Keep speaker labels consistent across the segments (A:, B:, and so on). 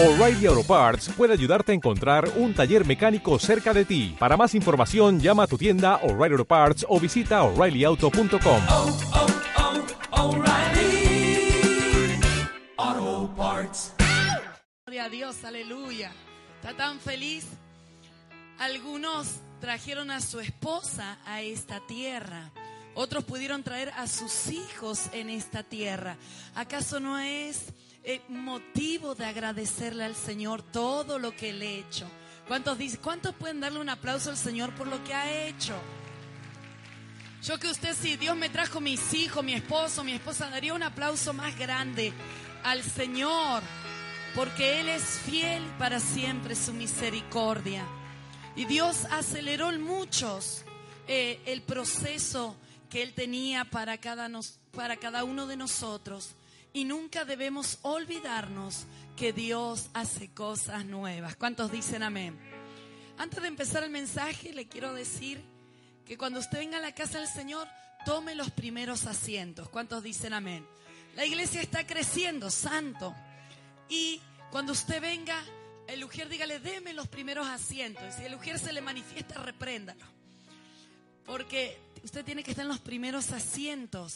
A: O'Reilly Auto Parts puede ayudarte a encontrar un taller mecánico cerca de ti. Para más información, llama a tu tienda O'Reilly Auto Parts o visita oreillyauto.com.
B: oh, oh, O'Reilly Auto Parts.
C: Gloria a Dios, aleluya. Está tan feliz. Algunos trajeron a su esposa a esta tierra. Otros pudieron traer a sus hijos en esta tierra. ¿Acaso no es eh, motivo de agradecerle al Señor todo lo que Él ha hecho? ¿Cuántos, dicen, ¿Cuántos pueden darle un aplauso al Señor por lo que ha hecho? Yo que usted, si Dios me trajo mis hijos, mi esposo, mi esposa, daría un aplauso más grande al Señor, porque Él es fiel para siempre su misericordia. Y Dios aceleró en muchos eh, el proceso que Él tenía para cada, nos, para cada uno de nosotros. Y nunca debemos olvidarnos que Dios hace cosas nuevas. ¿Cuántos dicen amén? Antes de empezar el mensaje, le quiero decir que cuando usted venga a la casa del Señor, tome los primeros asientos. ¿Cuántos dicen amén? La iglesia está creciendo, santo. Y cuando usted venga, el ujier dígale, deme los primeros asientos. Y si el ujier se le manifiesta, repréndalo. Porque usted tiene que estar en los primeros asientos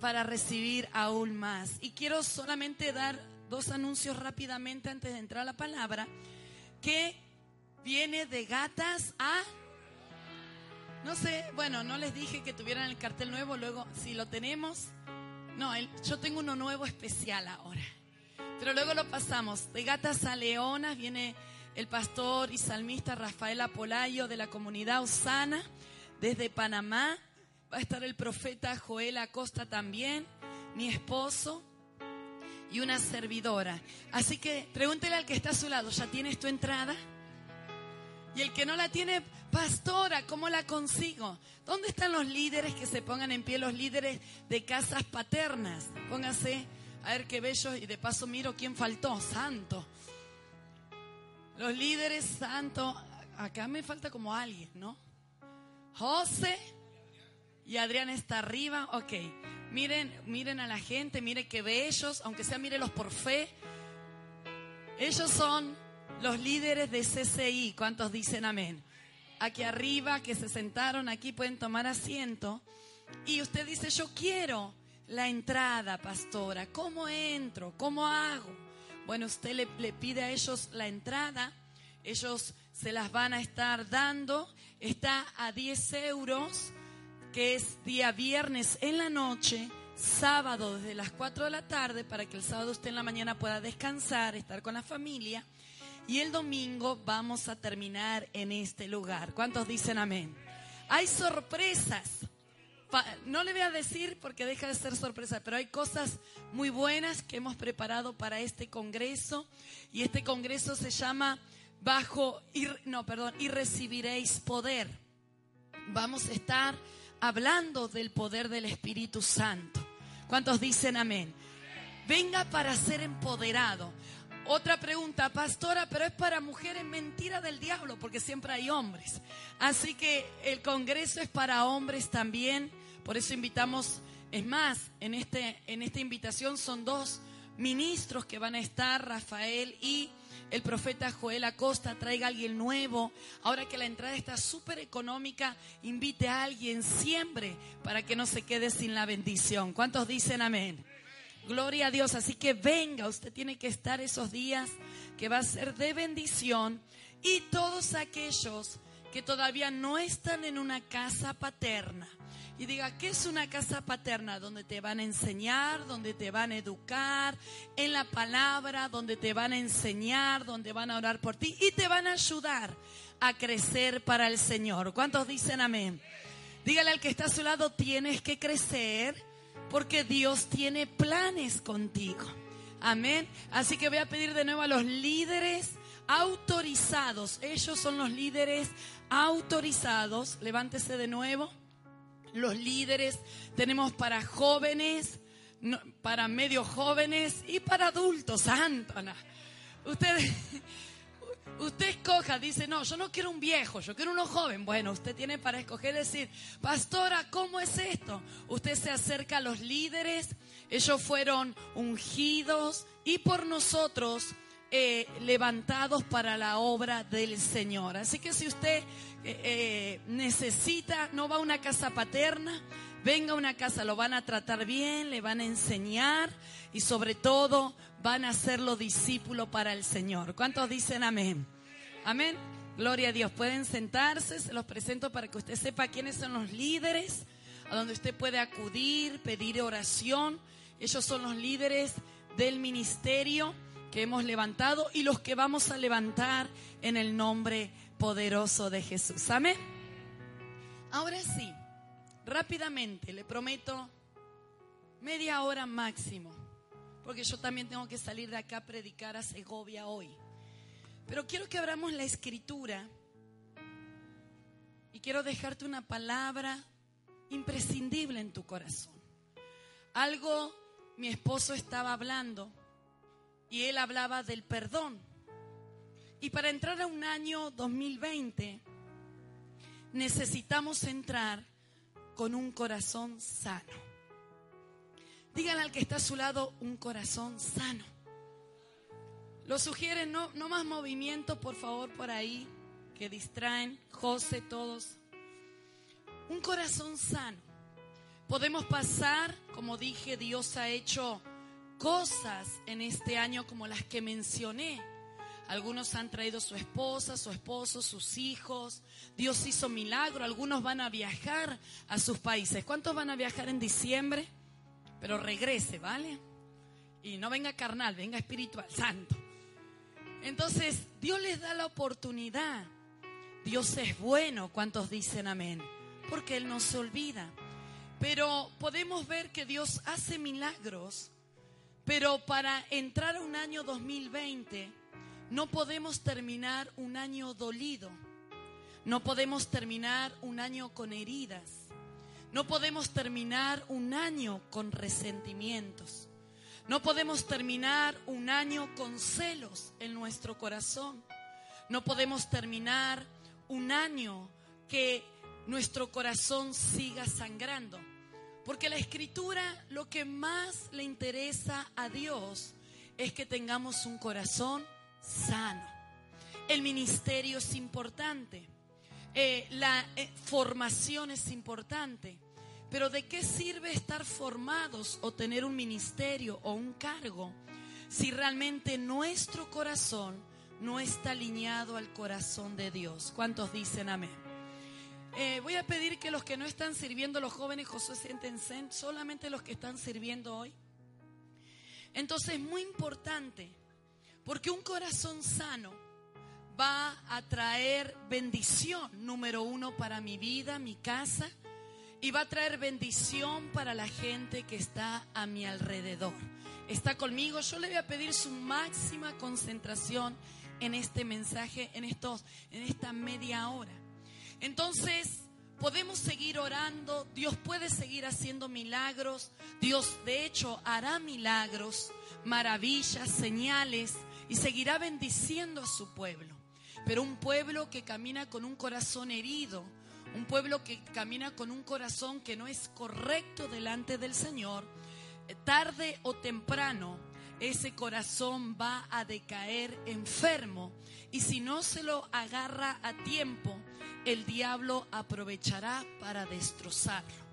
C: para recibir aún más. Y quiero solamente dar dos anuncios rápidamente antes de entrar a la palabra, que viene de gatas a... No sé, bueno, no les dije que tuvieran el cartel nuevo, luego si lo tenemos, no, el- yo tengo uno nuevo especial ahora. Pero luego lo pasamos. De gatas a leonas viene el pastor y salmista Rafael Apolayo de la comunidad Osana desde Panamá. Va a estar el profeta Joel Acosta también, mi esposo y una servidora. Así que pregúntele al que está a su lado, ¿ya tienes tu entrada? Y el que no la tiene, pastora, ¿cómo la consigo? ¿Dónde están los líderes que se pongan en pie, los líderes de casas paternas? Póngase a ver qué bellos y de paso miro quién faltó, santo. Los líderes santos, acá me falta como alguien, ¿no? José y Adrián está arriba, ok. Miren, miren a la gente, miren qué bellos, aunque sea mírelos por fe. Ellos son los líderes de CCI. ¿Cuántos dicen amén? Aquí arriba, que se sentaron aquí, pueden tomar asiento. Y usted dice, yo quiero la entrada, pastora. ¿Cómo entro? ¿Cómo hago? Bueno, usted le, le pide a ellos la entrada. Ellos se las van a estar dando. Está a 10 euros, que es día viernes en la noche, sábado desde las 4 de la tarde, para que el sábado usted en la mañana pueda descansar, estar con la familia. Y el domingo vamos a terminar en este lugar. ¿Cuántos dicen amén? Hay sorpresas. No le voy a decir porque deja de ser sorpresa, pero hay cosas muy buenas que hemos preparado para este congreso. Y este congreso se llama Bajo, no, perdón, y recibiréis poder. Vamos a estar hablando del poder del Espíritu Santo. ¿Cuántos dicen amén? Venga para ser empoderado. Otra pregunta, pastora, pero es para mujeres mentira del diablo, porque siempre hay hombres. Así que el Congreso es para hombres también. Por eso invitamos, es más, en, este, en esta invitación son dos ministros que van a estar, Rafael y el profeta Joel Acosta, traiga a alguien nuevo. Ahora que la entrada está súper económica, invite a alguien siempre para que no se quede sin la bendición. ¿Cuántos dicen amén? Gloria a Dios. Así que venga, usted tiene que estar esos días que va a ser de bendición. Y todos aquellos que todavía no están en una casa paterna. Y diga, ¿qué es una casa paterna? Donde te van a enseñar, donde te van a educar, en la palabra, donde te van a enseñar, donde van a orar por ti y te van a ayudar a crecer para el Señor. ¿Cuántos dicen amén? Dígale al que está a su lado, tienes que crecer porque Dios tiene planes contigo. Amén. Así que voy a pedir de nuevo a los líderes autorizados. Ellos son los líderes autorizados. Levántese de nuevo. Los líderes tenemos para jóvenes, para medio jóvenes y para adultos. Santana. Usted, usted escoja, dice, no, yo no quiero un viejo, yo quiero uno joven. Bueno, usted tiene para escoger decir, pastora, ¿cómo es esto? Usted se acerca a los líderes, ellos fueron ungidos y por nosotros eh, levantados para la obra del Señor. Así que si usted eh, eh, necesita, no va a una casa paterna, venga a una casa, lo van a tratar bien, le van a enseñar y sobre todo van a hacerlo discípulo para el Señor. ¿Cuántos dicen amén? Amén. Gloria a Dios. Pueden sentarse, se los presento para que usted sepa quiénes son los líderes, a donde usted puede acudir, pedir oración. Ellos son los líderes del ministerio que hemos levantado y los que vamos a levantar en el nombre poderoso de Jesús. Amén. Ahora sí, rápidamente, le prometo media hora máximo, porque yo también tengo que salir de acá a predicar a Segovia hoy. Pero quiero que abramos la escritura y quiero dejarte una palabra imprescindible en tu corazón. Algo mi esposo estaba hablando y él hablaba del perdón. Y para entrar a un año 2020 necesitamos entrar con un corazón sano. Díganle al que está a su lado un corazón sano. Lo sugieren, no, no más movimiento, por favor, por ahí, que distraen, José, todos. Un corazón sano. Podemos pasar, como dije, Dios ha hecho cosas en este año como las que mencioné. Algunos han traído su esposa, su esposo, sus hijos. Dios hizo milagro. Algunos van a viajar a sus países. ¿Cuántos van a viajar en diciembre? Pero regrese, ¿vale? Y no venga carnal, venga espiritual, santo. Entonces, Dios les da la oportunidad. Dios es bueno. ¿Cuántos dicen amén? Porque Él no se olvida. Pero podemos ver que Dios hace milagros pero para entrar a un año 2020 no podemos terminar un año dolido. No podemos terminar un año con heridas. No podemos terminar un año con resentimientos. No podemos terminar un año con celos en nuestro corazón. No podemos terminar un año que nuestro corazón siga sangrando. Porque la escritura lo que más le interesa a Dios es que tengamos un corazón sano. El ministerio es importante. Eh, la eh, formación es importante. Pero ¿de qué sirve estar formados o tener un ministerio o un cargo si realmente nuestro corazón no está alineado al corazón de Dios? ¿Cuántos dicen amén? Eh, voy a pedir que los que no están sirviendo, los jóvenes José, siéntense, solamente los que están sirviendo hoy. Entonces, es muy importante, porque un corazón sano va a traer bendición, número uno, para mi vida, mi casa, y va a traer bendición para la gente que está a mi alrededor. Está conmigo, yo le voy a pedir su máxima concentración en este mensaje, en, estos, en esta media hora. Entonces, podemos seguir orando, Dios puede seguir haciendo milagros, Dios de hecho hará milagros, maravillas, señales y seguirá bendiciendo a su pueblo. Pero un pueblo que camina con un corazón herido, un pueblo que camina con un corazón que no es correcto delante del Señor, tarde o temprano ese corazón va a decaer enfermo y si no se lo agarra a tiempo, el diablo aprovechará para destrozarlo.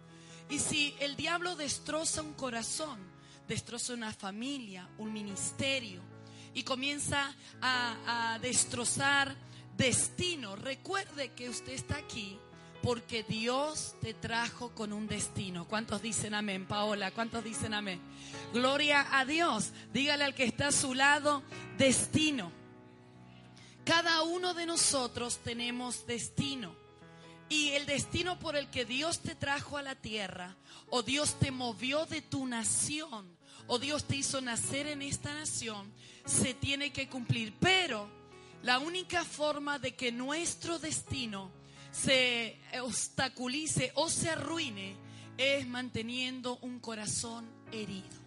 C: Y si el diablo destroza un corazón, destroza una familia, un ministerio, y comienza a, destrozar destino, recuerde que usted está aquí porque Dios te trajo con un destino. ¿Cuántos dicen amén, Paola? ¿Cuántos dicen amén? Gloria a Dios. Dígale al que está a su lado, destino. Cada uno de nosotros tenemos destino. Y el destino por el que Dios te trajo a la tierra, o Dios te movió de tu nación, o Dios te hizo nacer en esta nación, se tiene que cumplir. Pero la única forma de que nuestro destino se obstaculice o se arruine es manteniendo un corazón herido.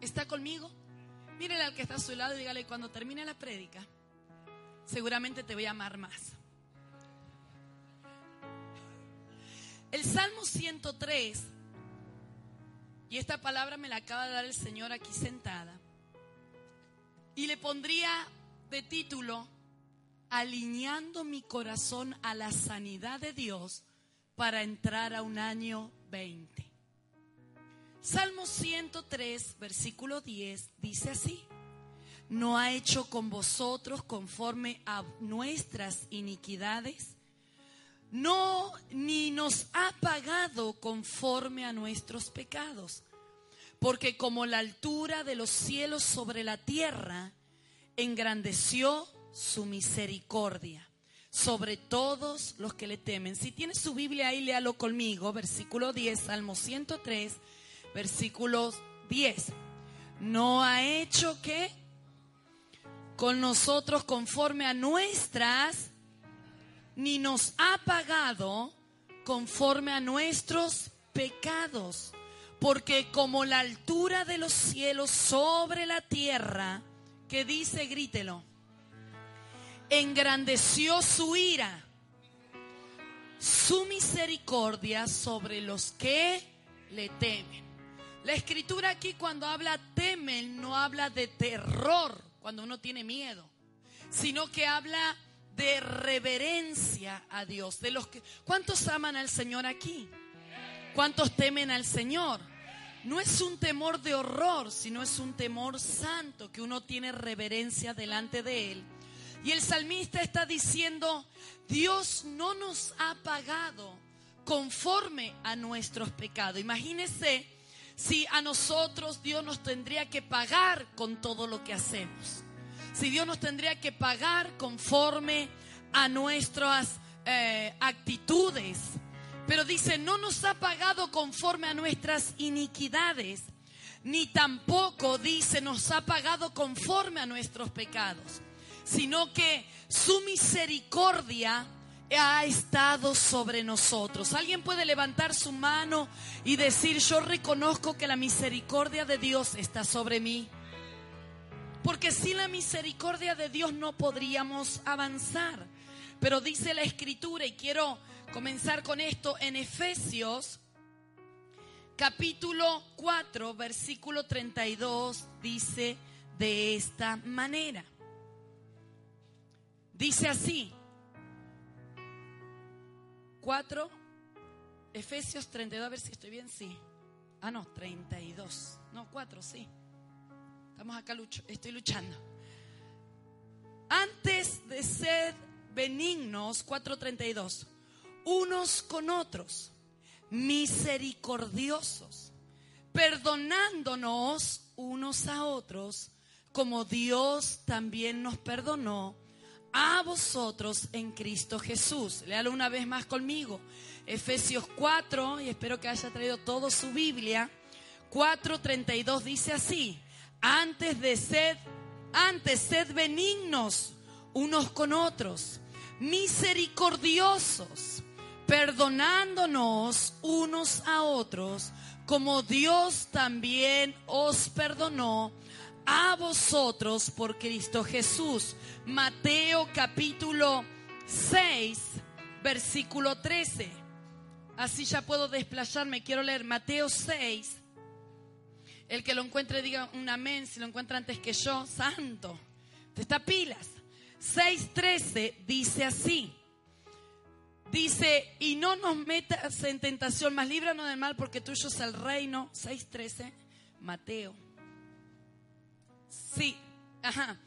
C: ¿Está conmigo? Mírele al que está a su lado y dígale, cuando termine la prédica, seguramente te voy a amar más. El Salmo 103, y esta palabra me la acaba de dar el Señor aquí sentada, Y le pondría de título, alineando mi corazón a la sanidad de Dios para entrar a un año 20. Salmo 103, versículo 10, dice así, no ha hecho con vosotros conforme a nuestras iniquidades, no ni nos ha pagado conforme a nuestros pecados, porque como la altura de los cielos sobre la tierra, engrandeció su misericordia sobre todos los que le temen. Si tiene su Biblia ahí, léalo conmigo, versículo 10, Salmo 103, versículo 10. No ha hecho que con nosotros conforme a nuestras, ni nos ha pagado conforme a nuestros pecados. Porque como la altura de los cielos sobre la tierra, que dice, grítelo, engrandeció su ira, su misericordia sobre los que le temen. La escritura aquí cuando habla temen no habla de terror, cuando uno tiene miedo, sino que habla de reverencia a Dios. De los que, ¿Cuántos aman al Señor aquí? ¿Cuántos temen al Señor? No es un temor de horror, sino es un temor santo que uno tiene reverencia delante de Él. Y el salmista está diciendo, Dios no nos ha pagado conforme a nuestros pecados. Imagínese si a nosotros Dios nos tendría que pagar con todo lo que hacemos. Si Dios nos tendría que pagar conforme a nuestras eh, actitudes. Pero dice, no nos ha pagado conforme a nuestras iniquidades, ni tampoco dice, nos ha pagado conforme a nuestros pecados, sino que su misericordia ha estado sobre nosotros. Alguien puede levantar su mano y decir, yo reconozco que la misericordia de Dios está sobre mí. Porque sin la misericordia de Dios no podríamos avanzar. Pero dice la escritura, y quiero comenzar con esto, en Efesios capítulo 4, versículo 32, dice de esta manera. Dice así, 4, Efesios 32, a ver si estoy bien, sí. Ah, no, 32. No, 4, sí. Estamos acá, lucho, estoy luchando. Antes de ser benignos, 4.32, unos con otros, misericordiosos, perdonándonos unos a otros, como Dios también nos perdonó a vosotros en Cristo Jesús. Léalo una vez más conmigo. Efesios 4, y espero que haya traído todo su Biblia. 4:32 dice así: Antes de sed, antes sed benignos unos con otros, misericordiosos, perdonándonos unos a otros, como Dios también os perdonó a vosotros por Cristo Jesús. Mateo capítulo 6, versículo 13. Así ya puedo desplayarme. Quiero leer Mateo 6. El que lo encuentre diga un amén. Si lo encuentra antes que yo, santo. Te está pilas. 6.13 dice así. Dice, y no nos metas en tentación, más líbranos del mal, porque tuyo es el reino. 6.13, Mateo. Sí, ajá.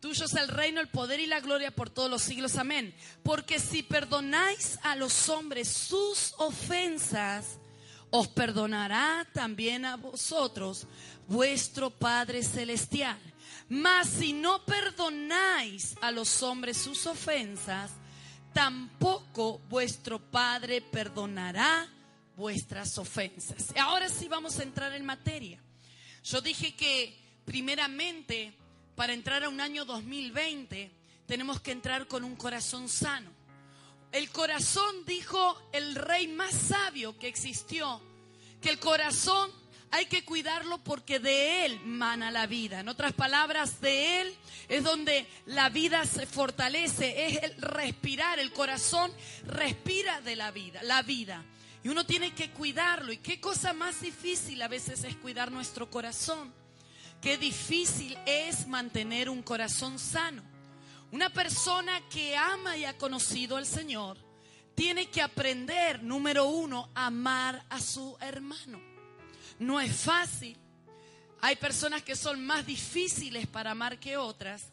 C: Tuyo es el reino, el poder y la gloria por todos los siglos. Amén. Porque si perdonáis a los hombres sus ofensas, os perdonará también a vosotros vuestro Padre Celestial. Mas si no perdonáis a los hombres sus ofensas, tampoco vuestro Padre perdonará vuestras ofensas. Ahora sí vamos a entrar en materia. Yo dije que primeramente para entrar a un año 2020 tenemos que entrar con un corazón sano. El corazón, dijo el rey más sabio que existió, que el corazón hay que cuidarlo porque de Él mana la vida. En otras palabras, de Él es donde la vida se fortalece, es el respirar, el corazón respira de la vida, la vida. Y uno tiene que cuidarlo. ¿Y qué cosa más difícil a veces es cuidar nuestro corazón? Qué difícil es mantener un corazón sano. Una persona que ama y ha conocido al Señor tiene que aprender, número uno, amar a su hermano. No es fácil. Hay personas que son más difíciles para amar que otras.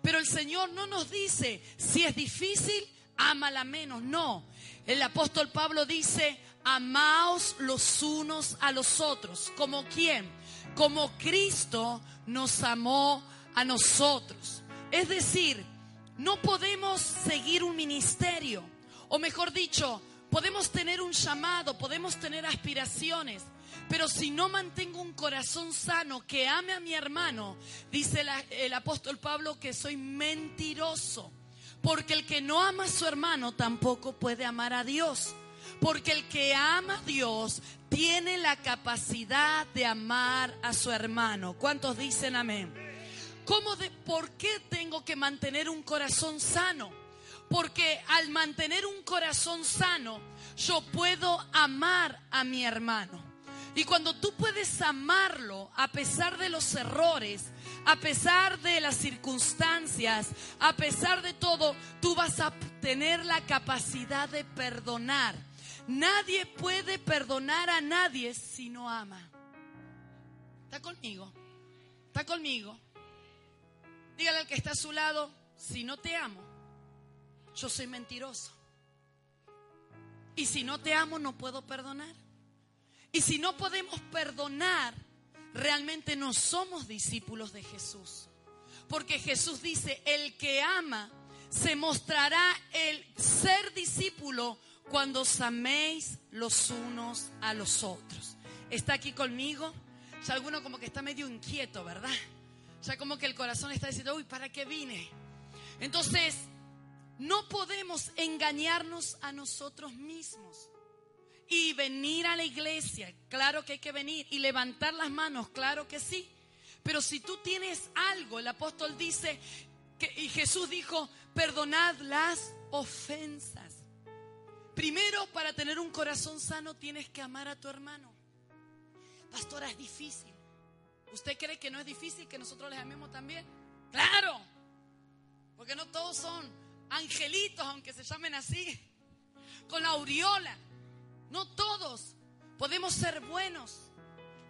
C: Pero el Señor no nos dice, si es difícil, ámala menos. No. El apóstol Pablo dice, amaos los unos a los otros. ¿Como quién? Como Cristo nos amó a nosotros. Es decir, no podemos seguir un ministerio, o mejor dicho, podemos tener un llamado, podemos tener aspiraciones, pero si no mantengo un corazón sano que ame a mi hermano, dice el apóstol Pablo que soy mentiroso. Porque el que no ama a su hermano tampoco puede amar a Dios. Porque el que ama a Dios tiene la capacidad de amar a su hermano. ¿Cuántos dicen amén? ¿Cómo de, ¿Por qué tengo que mantener un corazón sano? Porque al mantener un corazón sano, yo puedo amar a mi hermano. Y cuando tú puedes amarlo a pesar de los errores, a pesar de las circunstancias, a pesar de todo, tú vas a tener la capacidad de perdonar. Nadie puede perdonar a nadie si no ama. ¿Está conmigo? ¿Está conmigo? Dígale al que está a su lado, si no te amo, yo soy mentiroso. Y si no te amo, no puedo perdonar. Y si no podemos perdonar, realmente no somos discípulos de Jesús. Porque Jesús dice, el que ama se mostrará el ser discípulo cuando os améis los unos a los otros. ¿Está aquí conmigo? Ya alguno como que está medio inquieto, ¿verdad? Ya como que el corazón está diciendo, uy, ¿para qué vine? Entonces, no podemos engañarnos a nosotros mismos y venir a la iglesia, claro que hay que venir, y levantar las manos, claro que sí. Pero si tú tienes algo, el apóstol dice, y Jesús dijo, perdonad las ofensas. Primero, para tener un corazón sano, tienes que amar a tu hermano. Pastora, es difícil. ¿Usted cree que no es difícil que nosotros les amemos también? Claro, porque no todos son angelitos, aunque se llamen así, con aureola. No todos podemos ser buenos,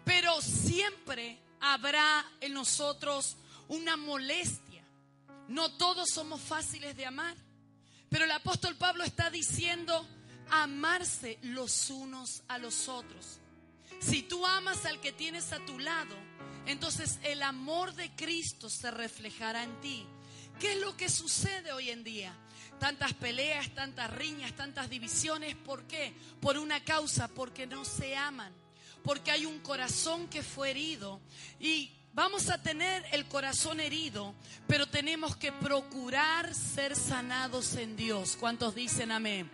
C: pero siempre habrá en nosotros una molestia. No todos somos fáciles de amar, pero el apóstol Pablo está diciendo amarse los unos a los otros. Si tú amas al que tienes a tu lado, entonces el amor de Cristo se reflejará en ti. ¿Qué es lo que sucede hoy en día? Tantas peleas, tantas riñas, tantas divisiones. ¿Por qué? Por una causa, porque no se aman. Porque hay un corazón que fue herido. Y vamos a tener el corazón herido, pero tenemos que procurar ser sanados en Dios. ¿Cuántos dicen amén?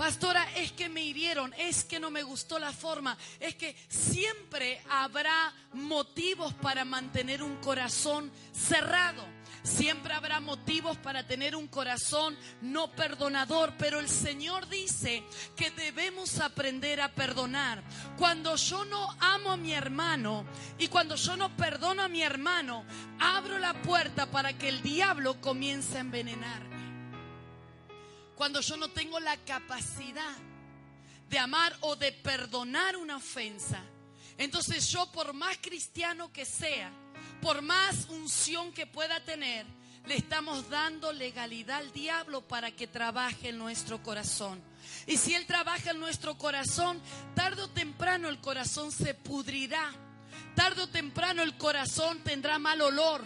C: Pastora, es que me hirieron, es que no me gustó la forma, es que siempre habrá motivos para mantener un corazón cerrado. Siempre habrá motivos para tener un corazón no perdonador, pero el Señor dice que debemos aprender a perdonar. Cuando yo no amo a mi hermano y cuando yo no perdono a mi hermano, abro la puerta para que el diablo comience a envenenarme cuando yo no tengo la capacidad de amar o de perdonar una ofensa, entonces yo por más cristiano que sea, por más unción que pueda tener, le estamos dando legalidad al diablo para que trabaje en nuestro corazón. Y si él trabaja en nuestro corazón, tarde o temprano el corazón se pudrirá. Tarde o temprano el corazón tendrá mal olor.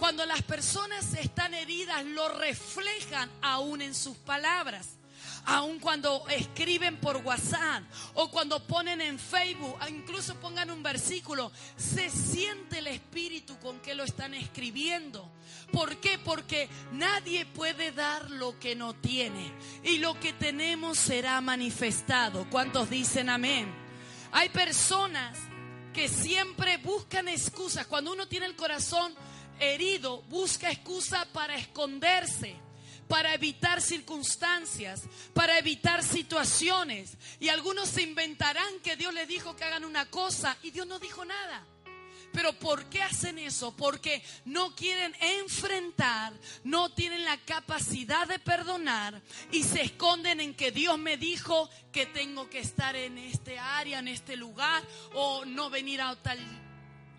C: Cuando las personas están heridas, lo reflejan aún en sus palabras. Aún cuando escriben por WhatsApp o cuando ponen en Facebook, incluso pongan un versículo, se siente el espíritu con que lo están escribiendo. ¿Por qué? Porque nadie puede dar lo que no tiene. Y lo que tenemos será manifestado. ¿Cuántos dicen amén? Hay personas que siempre buscan excusas. Cuando uno tiene el corazón herido busca excusa para esconderse, para evitar circunstancias, para evitar situaciones. Y algunos se inventarán que Dios les dijo que hagan una cosa y Dios no dijo nada. Pero ¿por qué hacen eso? Porque no quieren enfrentar, no tienen la capacidad de perdonar y se esconden en que Dios me dijo que tengo que estar en este área, en este lugar, o no venir a tal,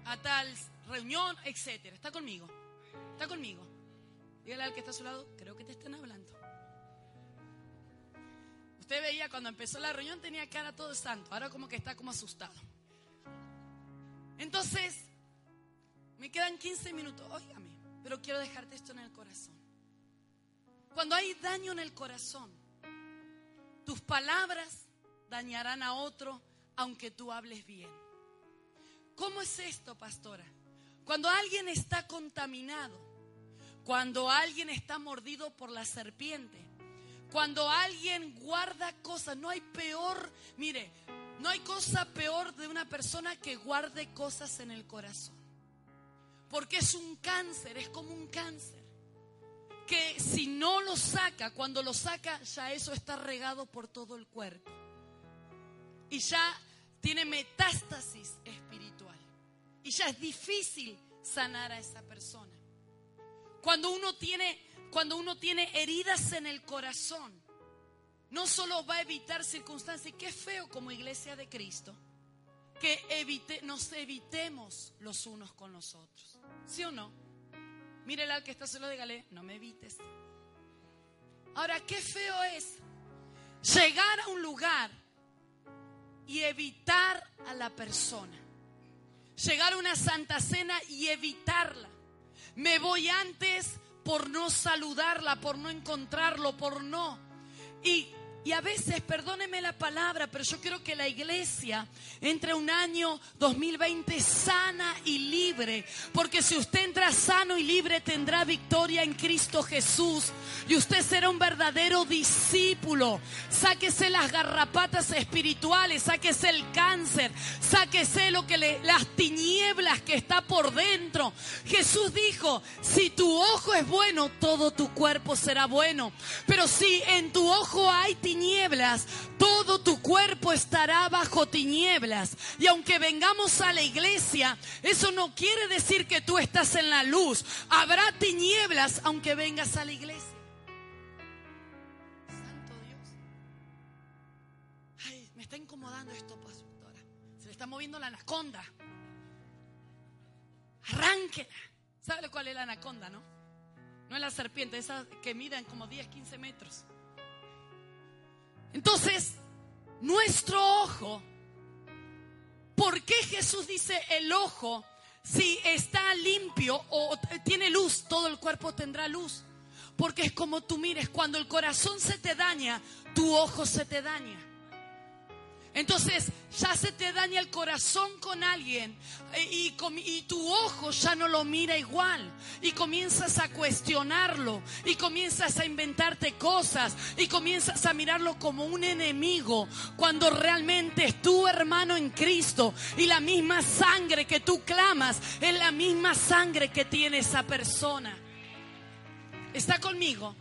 C: a tal reunión, etcétera. ¿Está conmigo? ¿Está conmigo? Dígale al que está a su lado, creo que te están hablando. Usted veía cuando empezó la reunión tenía cara todo santo, ahora como que está como asustado. Entonces, me quedan 15 minutos, óigame, pero quiero dejarte esto en el corazón. Cuando hay daño en el corazón, tus palabras dañarán a otro aunque tú hables bien. ¿Cómo es esto, pastora? Cuando alguien está contaminado, cuando alguien está mordido por la serpiente, cuando alguien guarda cosas, no hay peor, mire, no hay cosa peor de una persona que guarde cosas en el corazón. Porque es un cáncer, es como un cáncer. Que si no lo saca, cuando lo saca, ya eso está regado por todo el cuerpo. Y ya tiene metástasis espiritual. Y ya es difícil sanar a esa persona. Cuando uno tiene cuando uno tiene heridas en el corazón, no solo va a evitar circunstancias, qué feo como iglesia de Cristo, que evite, nos evitemos los unos con los otros. ¿Sí o no? Mírele al que está solo, dígale, no me evites. Ahora, qué feo es llegar a un lugar y evitar a la persona. Llegar a una santa cena y evitarla. Me voy antes por no saludarla, por no encontrarlo, por no. Y, y, a veces, perdóneme la palabra, pero yo quiero que la iglesia entre un año 2020 sana y libre. Porque si usted entra sano y libre, tendrá victoria en Cristo Jesús. Y usted será un verdadero discípulo. Sáquese las garrapatas espirituales, sáquese el cáncer, sáquese lo que le, las tinieblas que está por dentro. Jesús dijo, si tu ojo es bueno, todo tu cuerpo será bueno. Pero si en tu ojo hay tinieblas, todo tu cuerpo estará bajo tinieblas. Y aunque vengamos a la iglesia, eso no quiere decir que tú estás en la luz. Habrá tinieblas aunque vengas a la iglesia. está incomodando esto, pastora. Se le está moviendo la anaconda. Arránquela. ¿Sabe cuál es la anaconda, no? No es la serpiente, esa que miden como 10, 15 metros. Entonces, nuestro ojo, ¿por qué Jesús dice el ojo? Si está limpio o tiene luz, todo el cuerpo tendrá luz. Porque es como tú mires, cuando el corazón se te daña, tu ojo se te daña. Entonces ya se te daña el corazón con alguien eh, y, tu ojo ya no lo mira igual y comienzas a cuestionarlo y comienzas a inventarte cosas y comienzas a mirarlo como un enemigo cuando realmente es tu hermano en Cristo y la misma sangre que tú clamas es la misma sangre que tiene esa persona. ¿Está conmigo?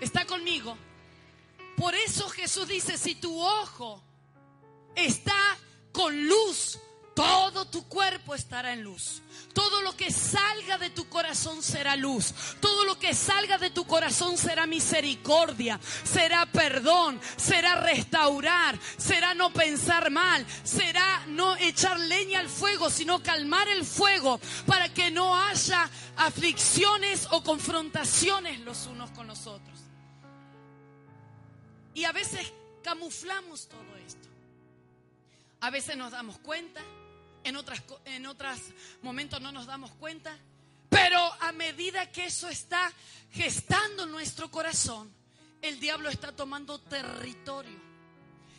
C: ¿Está conmigo? Por eso Jesús dice, si tu ojo está con luz, todo tu cuerpo estará en luz. Todo lo que salga de tu corazón será luz. Todo lo que salga de tu corazón será misericordia, será perdón, será restaurar, será no pensar mal, será no echar leña al fuego, sino calmar el fuego para que no haya aflicciones o confrontaciones los unos con los otros. Y a veces camuflamos todo. A veces nos damos cuenta, en otros en otros momentos no nos damos cuenta, pero a medida que eso está gestando nuestro corazón, el diablo está tomando territorio.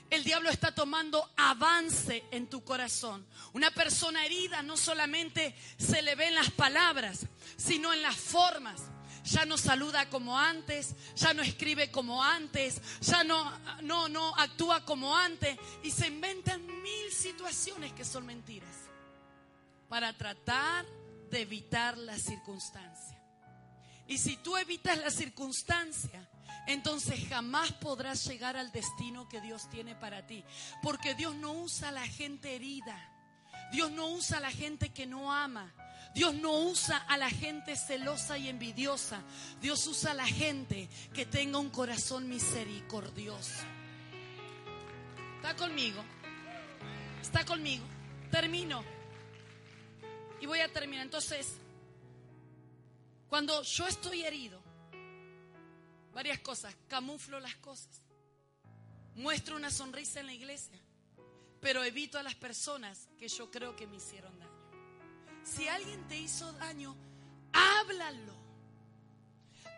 C: El diablo está tomando avance en tu corazón. Una persona herida no solamente se le ve en las palabras, sino en las formas ya no saluda como antes, ya no escribe como antes, ya no, no, no actúa como antes y se inventan mil situaciones que son mentiras para tratar de evitar la circunstancia. Y si tú evitas la circunstancia, entonces jamás podrás llegar al destino que Dios tiene para ti. Porque Dios no usa a la gente herida. Dios no usa a la gente que no ama. Dios no usa a la gente celosa y envidiosa. Dios usa a la gente que tenga un corazón misericordioso. ¿Está conmigo? ¿Está conmigo? Termino. Y voy a terminar. Entonces, cuando yo estoy herido, varias cosas, camuflo las cosas. Muestro una sonrisa en la iglesia, pero evito a las personas que yo creo que me hicieron daño. Si alguien te hizo daño, háblalo.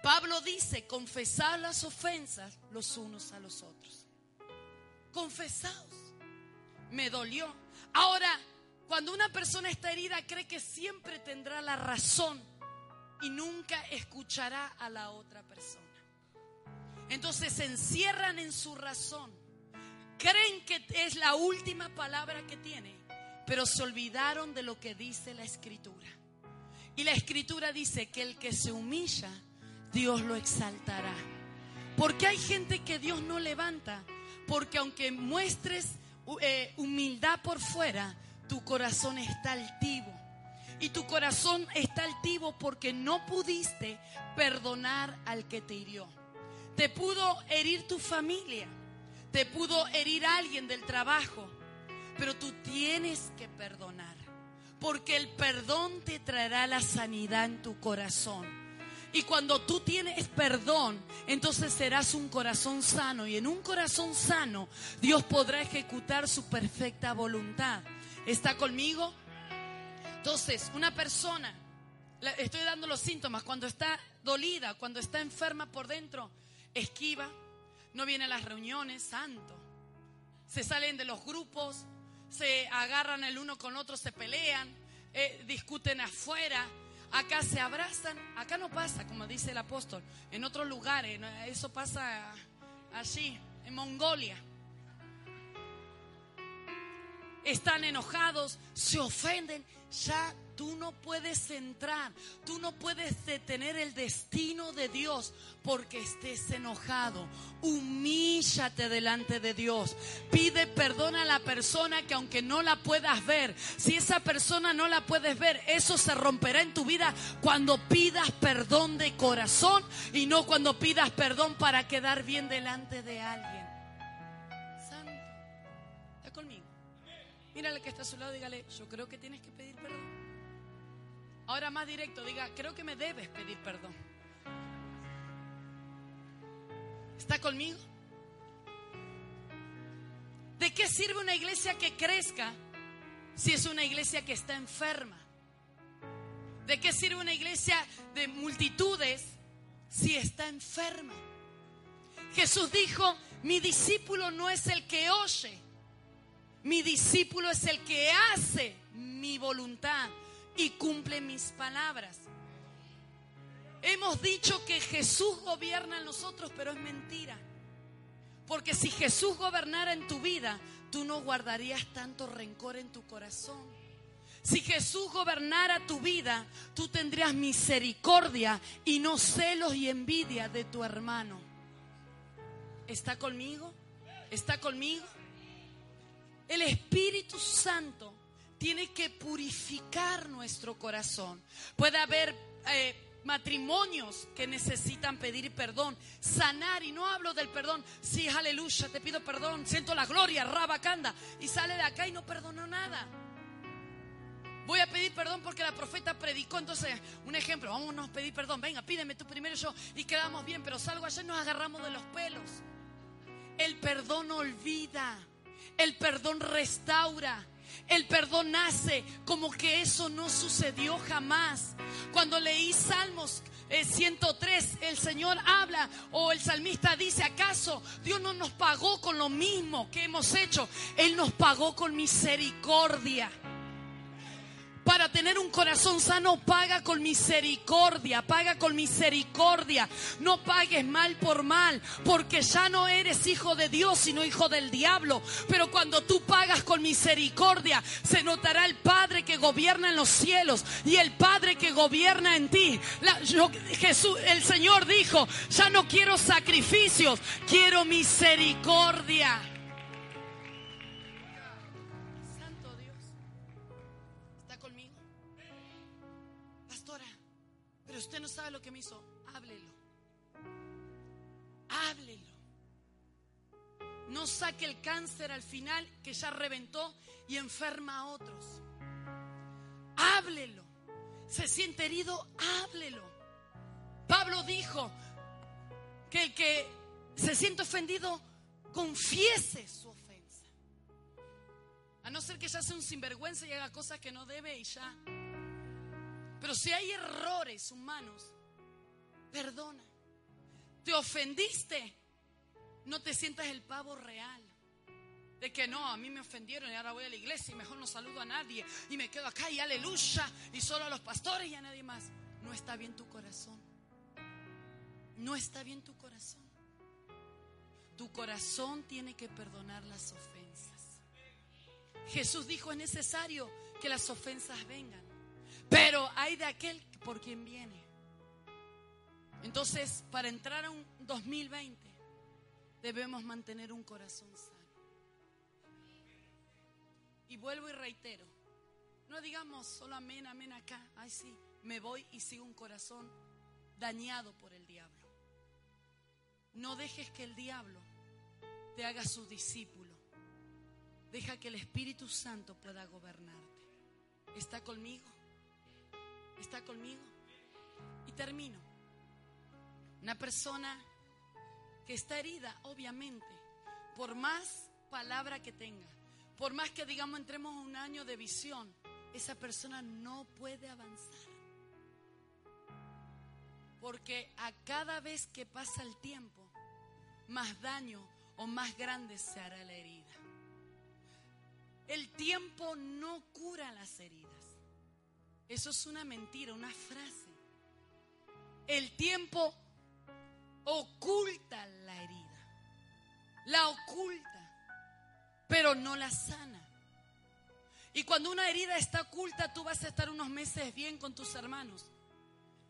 C: Pablo dice, confesad las ofensas los unos a los otros. Confesaos. Me dolió. Ahora, cuando una persona está herida, cree que siempre tendrá la razón y nunca escuchará a la otra persona. Entonces se encierran en su razón. Creen que es la última palabra que tiene, pero se olvidaron de lo que dice la escritura. Y la escritura dice que el que se humilla, Dios lo exaltará. Porque hay gente que Dios no levanta, porque aunque muestres eh, humildad por fuera, tu corazón está altivo. Y tu corazón está altivo porque no pudiste perdonar al que te hirió. Te pudo herir tu familia, te pudo herir alguien del trabajo, pero tú tienes que perdonar, porque el perdón te traerá la sanidad en tu corazón. Y cuando tú tienes perdón, entonces serás un corazón sano. Y en un corazón sano, Dios podrá ejecutar su perfecta voluntad. ¿Está conmigo? Entonces, una persona, estoy dando los síntomas, cuando está dolida, cuando está enferma por dentro, esquiva, no viene a las reuniones, santo. Se salen de los grupos, se agarran el uno con otro, se pelean, eh, discuten afuera. Acá se abrazan, acá no pasa, como dice el apóstol, en otros lugares, eso pasa allí, en Mongolia. Están enojados, se ofenden, ya tú no puedes entrar, tú no puedes detener el destino de Dios porque estés enojado. Humíllate delante de Dios. Pide perdón a la persona que aunque no la puedas ver, si esa persona no la puedes ver, eso se romperá en tu vida cuando pidas perdón de corazón y no cuando pidas perdón para quedar bien delante de alguien. Santo, está conmigo. Mírale que está a su lado, dígale, yo creo que tienes que pedir perdón. Ahora más directo, diga, creo que me debes pedir perdón. ¿Está conmigo? ¿De qué sirve una iglesia que crezca si es una iglesia que está enferma? ¿De qué sirve una iglesia de multitudes si está enferma? Jesús dijo, mi discípulo no es el que oye, mi discípulo es el que hace mi voluntad y cumple mis palabras. Hemos dicho que Jesús gobierna en nosotros, pero es mentira. Porque si Jesús gobernara en tu vida, tú no guardarías tanto rencor en tu corazón. Si Jesús gobernara tu vida, tú tendrías misericordia y no celos y envidia de tu hermano. ¿Está conmigo? ¿Está conmigo? El Espíritu Santo tiene que purificar nuestro corazón. Puede haber eh, matrimonios que necesitan pedir perdón, sanar, y no hablo del perdón, sí, aleluya, te pido perdón, siento la gloria, rabacanda, y sale de acá y no perdonó nada. Voy a pedir perdón porque la profeta predicó. Entonces, un ejemplo, vámonos a pedir perdón. Venga, pídeme tú primero yo y quedamos bien. Pero salgo ayer nos agarramos de los pelos. El perdón olvida. El perdón restaura. El perdón nace como que eso no sucedió jamás. Cuando leí Salmos 103, eh, el Señor habla o el salmista dice, ¿acaso Dios no nos pagó con lo mismo que hemos hecho? Él nos pagó con misericordia. Para tener un corazón sano, paga con misericordia, paga con misericordia. No pagues mal por mal, porque ya no eres hijo de Dios, sino hijo del diablo. Pero cuando tú pagas con misericordia, se notará el Padre que gobierna en los cielos y el Padre que gobierna en ti. Jesús, el Señor dijo, ya no quiero sacrificios, quiero misericordia. Que me hizo? Háblelo. Háblelo. No saque el cáncer al final que ya reventó y enferma a otros. Háblelo. Se siente herido, háblelo. Pablo dijo que el que se siente ofendido, confiese su ofensa. A no ser que ya sea un sinvergüenza y haga cosas que no debe y ya. Pero si hay errores humanos, perdona. Te ofendiste, no te sientas el pavo real. De que no, a mí me ofendieron y ahora voy a la iglesia y mejor no saludo a nadie y me quedo acá y aleluya y solo a los pastores y a nadie más. No está bien tu corazón. No está bien tu corazón. Tu corazón tiene que perdonar las ofensas. Jesús dijo es necesario que las ofensas vengan, pero hay de aquel por quien viene. Entonces, para entrar a un 2020, debemos mantener un corazón sano. Y vuelvo y reitero, no digamos solo amén, amén acá, ay sí, me voy y sigo un corazón dañado por el diablo. No dejes que el diablo te haga su discípulo. Deja que el Espíritu Santo pueda gobernarte. ¿Está conmigo? ¿Está conmigo? Y termino. Una persona que está herida, obviamente, por más palabra que tenga, por más que digamos entremos a un año de visión, esa persona no puede avanzar. Porque a cada vez que pasa el tiempo, más daño o más grande se hará la herida. El tiempo no cura las heridas. Eso es una mentira, una frase. El tiempo oculta la herida. La oculta, pero no la sana. Y cuando una herida está oculta, tú vas a estar unos meses bien con tus hermanos.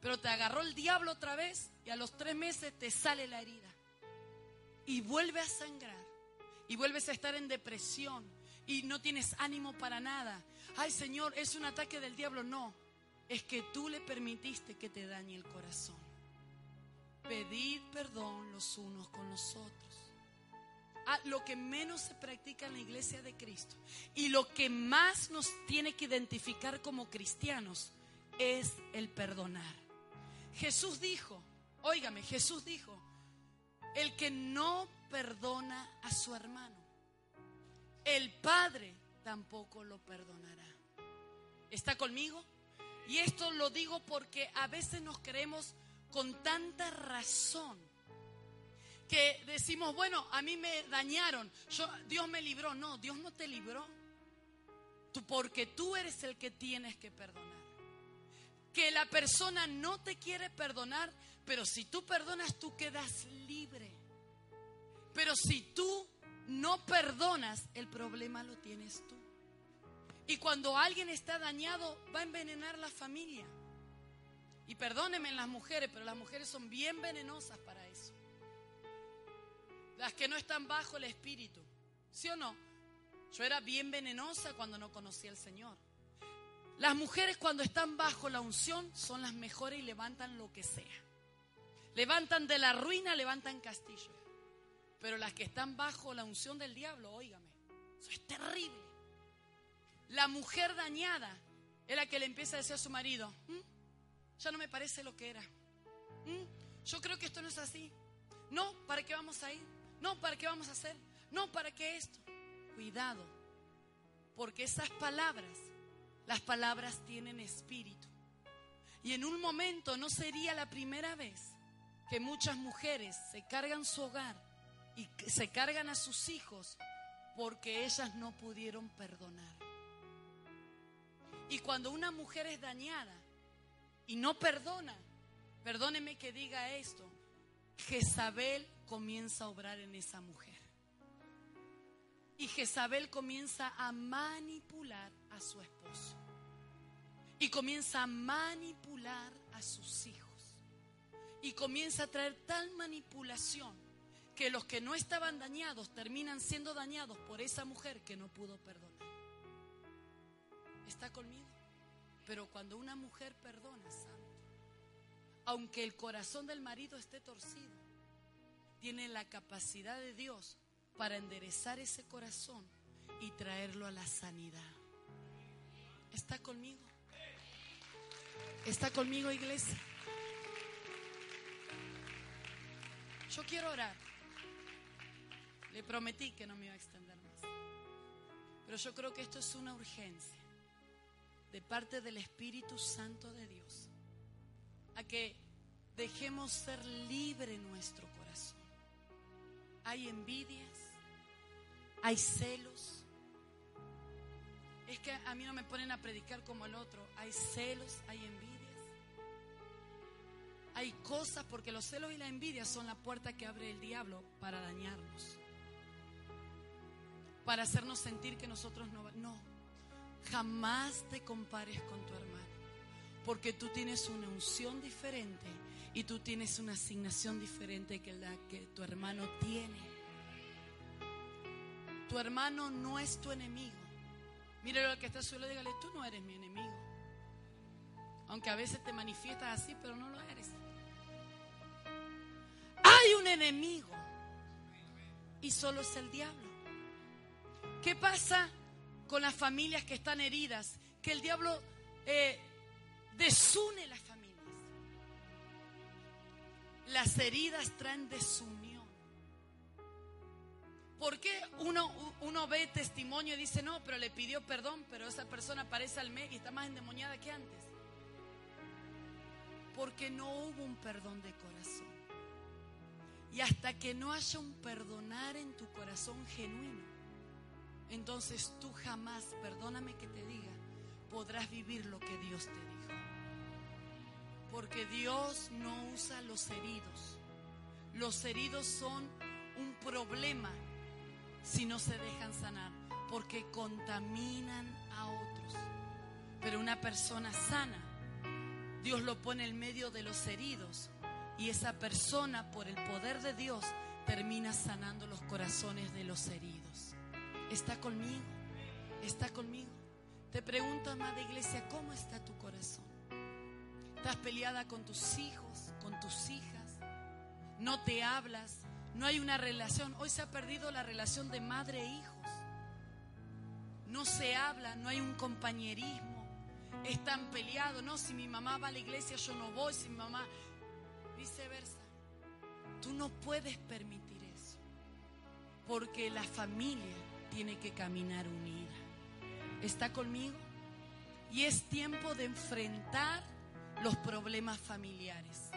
C: Pero te agarró el diablo otra vez y a los tres meses te sale la herida. Y vuelve a sangrar. Y vuelves a estar en depresión. Y no tienes ánimo para nada. Ay Señor, es un ataque del diablo. No, es que tú le permitiste que te dañe el corazón. Pedid perdón los unos con los otros. Ah, lo que menos se practica en la iglesia de Cristo y lo que más nos tiene que identificar como cristianos es el perdonar. Jesús dijo, óigame, Jesús dijo, el que no perdona a su hermano, el Padre tampoco lo perdonará. ¿Está conmigo? Y esto lo digo porque a veces nos creemos con tanta razón que decimos, bueno, a mí me dañaron, yo, Dios me libró. No, Dios no te libró. Tú, porque tú eres el que tienes que perdonar. Que la persona no te quiere perdonar, pero si tú perdonas, tú quedas libre. Pero si tú no perdonas, el problema lo tienes tú. Y cuando alguien está dañado, va a envenenar la familia. Y perdónenme las mujeres, pero las mujeres son bien venenosas para eso. Las que no están bajo el espíritu. ¿Sí o no? Yo era bien venenosa cuando no conocía al Señor. Las mujeres cuando están bajo la unción son las mejores y levantan lo que sea. Levantan de la ruina, levantan castillo. Pero las que están bajo la unción del diablo, óigame, eso es terrible. La mujer dañada es la que le empieza a decir a su marido, "Mm, ya no me parece lo que era. "Mm, yo creo que esto no es así. No, ¿para qué vamos a ir? No, ¿para qué vamos a hacer? No, ¿para qué esto? Cuidado, porque esas palabras, las palabras tienen espíritu. Y en un momento no sería la primera vez que muchas mujeres se cargan su hogar y se cargan a sus hijos porque ellas no pudieron perdonar. Y cuando una mujer es dañada y no perdona, perdóneme que diga esto, Jezabel comienza a obrar en esa mujer. Y Jezabel comienza a manipular a su esposo. Y comienza a manipular a sus hijos. Y comienza a traer tal manipulación que los que no estaban dañados terminan siendo dañados por esa mujer que no pudo perdonar. ¿Está conmigo? Pero cuando una mujer perdona, santo, aunque el corazón del marido esté torcido, tiene la capacidad de Dios para enderezar ese corazón y traerlo a la sanidad. ¿Está conmigo? ¿Está conmigo, iglesia? Yo quiero orar. Le prometí que no me iba a extender más. Pero yo creo que esto es una urgencia de parte del Espíritu Santo de Dios. A que dejemos ser libre nuestro corazón. Hay envidias, hay celos. Es que a mí no me ponen a predicar como el otro. Hay celos, hay envidias. Hay cosas, porque los celos y la envidia son la puerta que abre el diablo para dañarnos. Para hacernos sentir que nosotros no... No, jamás te compares con tu hermano. Porque tú tienes una unción diferente y tú tienes una asignación diferente que la que tu hermano tiene. Tu hermano no es tu enemigo. Mire lo que está suelo, dígale, tú no eres mi enemigo. Aunque a veces te manifiestas así, pero no lo eres. Hay un enemigo y solo es el diablo. ¿Qué pasa con las familias que están heridas? Que el diablo eh, desune las familias. Las heridas traen desunión. ¿Por qué uno, ve testimonio y dice, no, pero le pidió perdón, pero esa persona aparece al mes y está más endemoniada que antes? Porque no hubo un perdón de corazón. Y hasta que no haya un perdonar en tu corazón genuino, entonces tú jamás, perdóname que te diga, podrás vivir lo que Dios te dijo. Porque Dios no usa los heridos. Los heridos son un problema si no se dejan sanar, porque contaminan a otros. Pero una persona sana, Dios lo pone en medio de los heridos y esa persona, por el poder de Dios, termina sanando los corazones de los heridos. ¿Está conmigo? ¿Está conmigo? Te pregunto, amada iglesia, ¿cómo está tu corazón? ¿Estás peleada con tus hijos, con tus hijas? ¿No te hablas? ¿No hay una relación? Hoy se ha perdido la relación de madre e hijos. No se habla, no hay un compañerismo. Están peleados, no, si mi mamá va a la iglesia yo no voy, si mi mamá viceversa. Tú no puedes permitir eso. Porque la familia tiene que caminar unida. ¿Está conmigo? Y es tiempo de enfrentar los problemas familiares.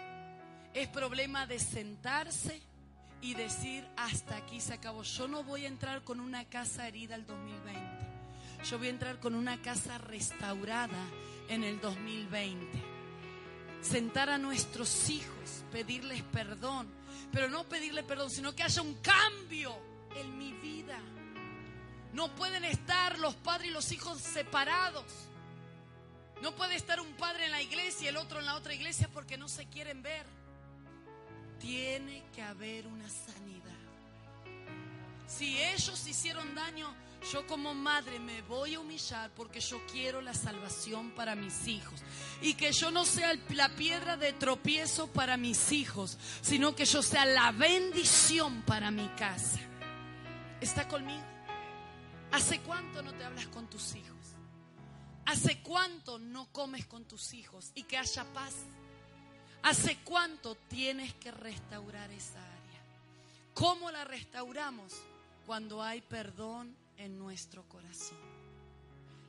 C: Es problema de sentarse y decir, hasta aquí se acabó. Yo no voy a entrar con una casa herida el 2020. Yo voy a entrar con una casa restaurada en el 2020 sentar a nuestros hijos, pedirles perdón, pero no pedirle perdón, sino que haya un cambio. No pueden estar los padres y los hijos separados. No puede estar un padre en la iglesia y el otro en la otra iglesia porque no se quieren ver. Tiene que haber una sanidad. Si ellos hicieron daño, yo como madre me voy a humillar porque yo quiero la salvación para mis hijos. Y que yo no sea la piedra de tropiezo para mis hijos, sino que yo sea la bendición para mi casa. ¿Está conmigo? ¿Hace cuánto no te hablas con tus hijos? ¿Hace cuánto no comes con tus hijos y que haya paz? ¿Hace cuánto tienes que restaurar esa área? ¿Cómo la restauramos? Cuando hay perdón en nuestro corazón.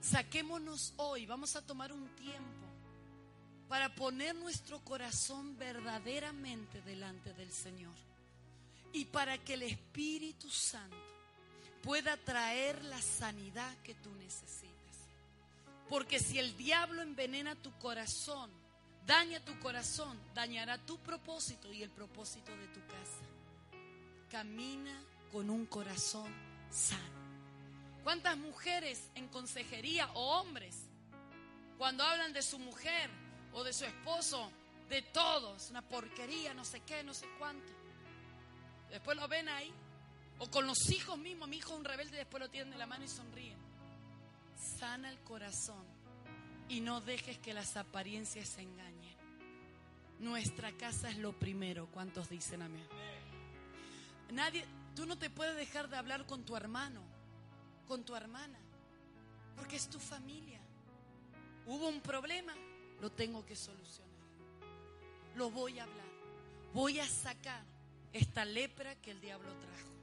C: Saquémonos hoy, vamos a tomar un tiempo para poner nuestro corazón verdaderamente delante del Señor y para que el Espíritu Santo pueda traer la sanidad que tú necesitas. Porque si el diablo envenena tu corazón, daña tu corazón, dañará tu propósito y el propósito de tu casa. Camina con un corazón sano. ¿Cuántas mujeres en consejería o hombres, cuando hablan de su mujer o de su esposo, de todos, una porquería, no sé qué, no sé cuánto? Después lo ven ahí. O con los hijos mismos, mi hijo es un rebelde, después lo tienen de la mano y sonríen. Sana el corazón y no dejes que las apariencias se engañen. Nuestra casa es lo primero. ¿Cuántos dicen amén? Nadie, tú no te puedes dejar de hablar con tu hermano, con tu hermana, porque es tu familia. Hubo un problema, lo tengo que solucionar. Lo voy a hablar. Voy a sacar esta lepra que el diablo trajo.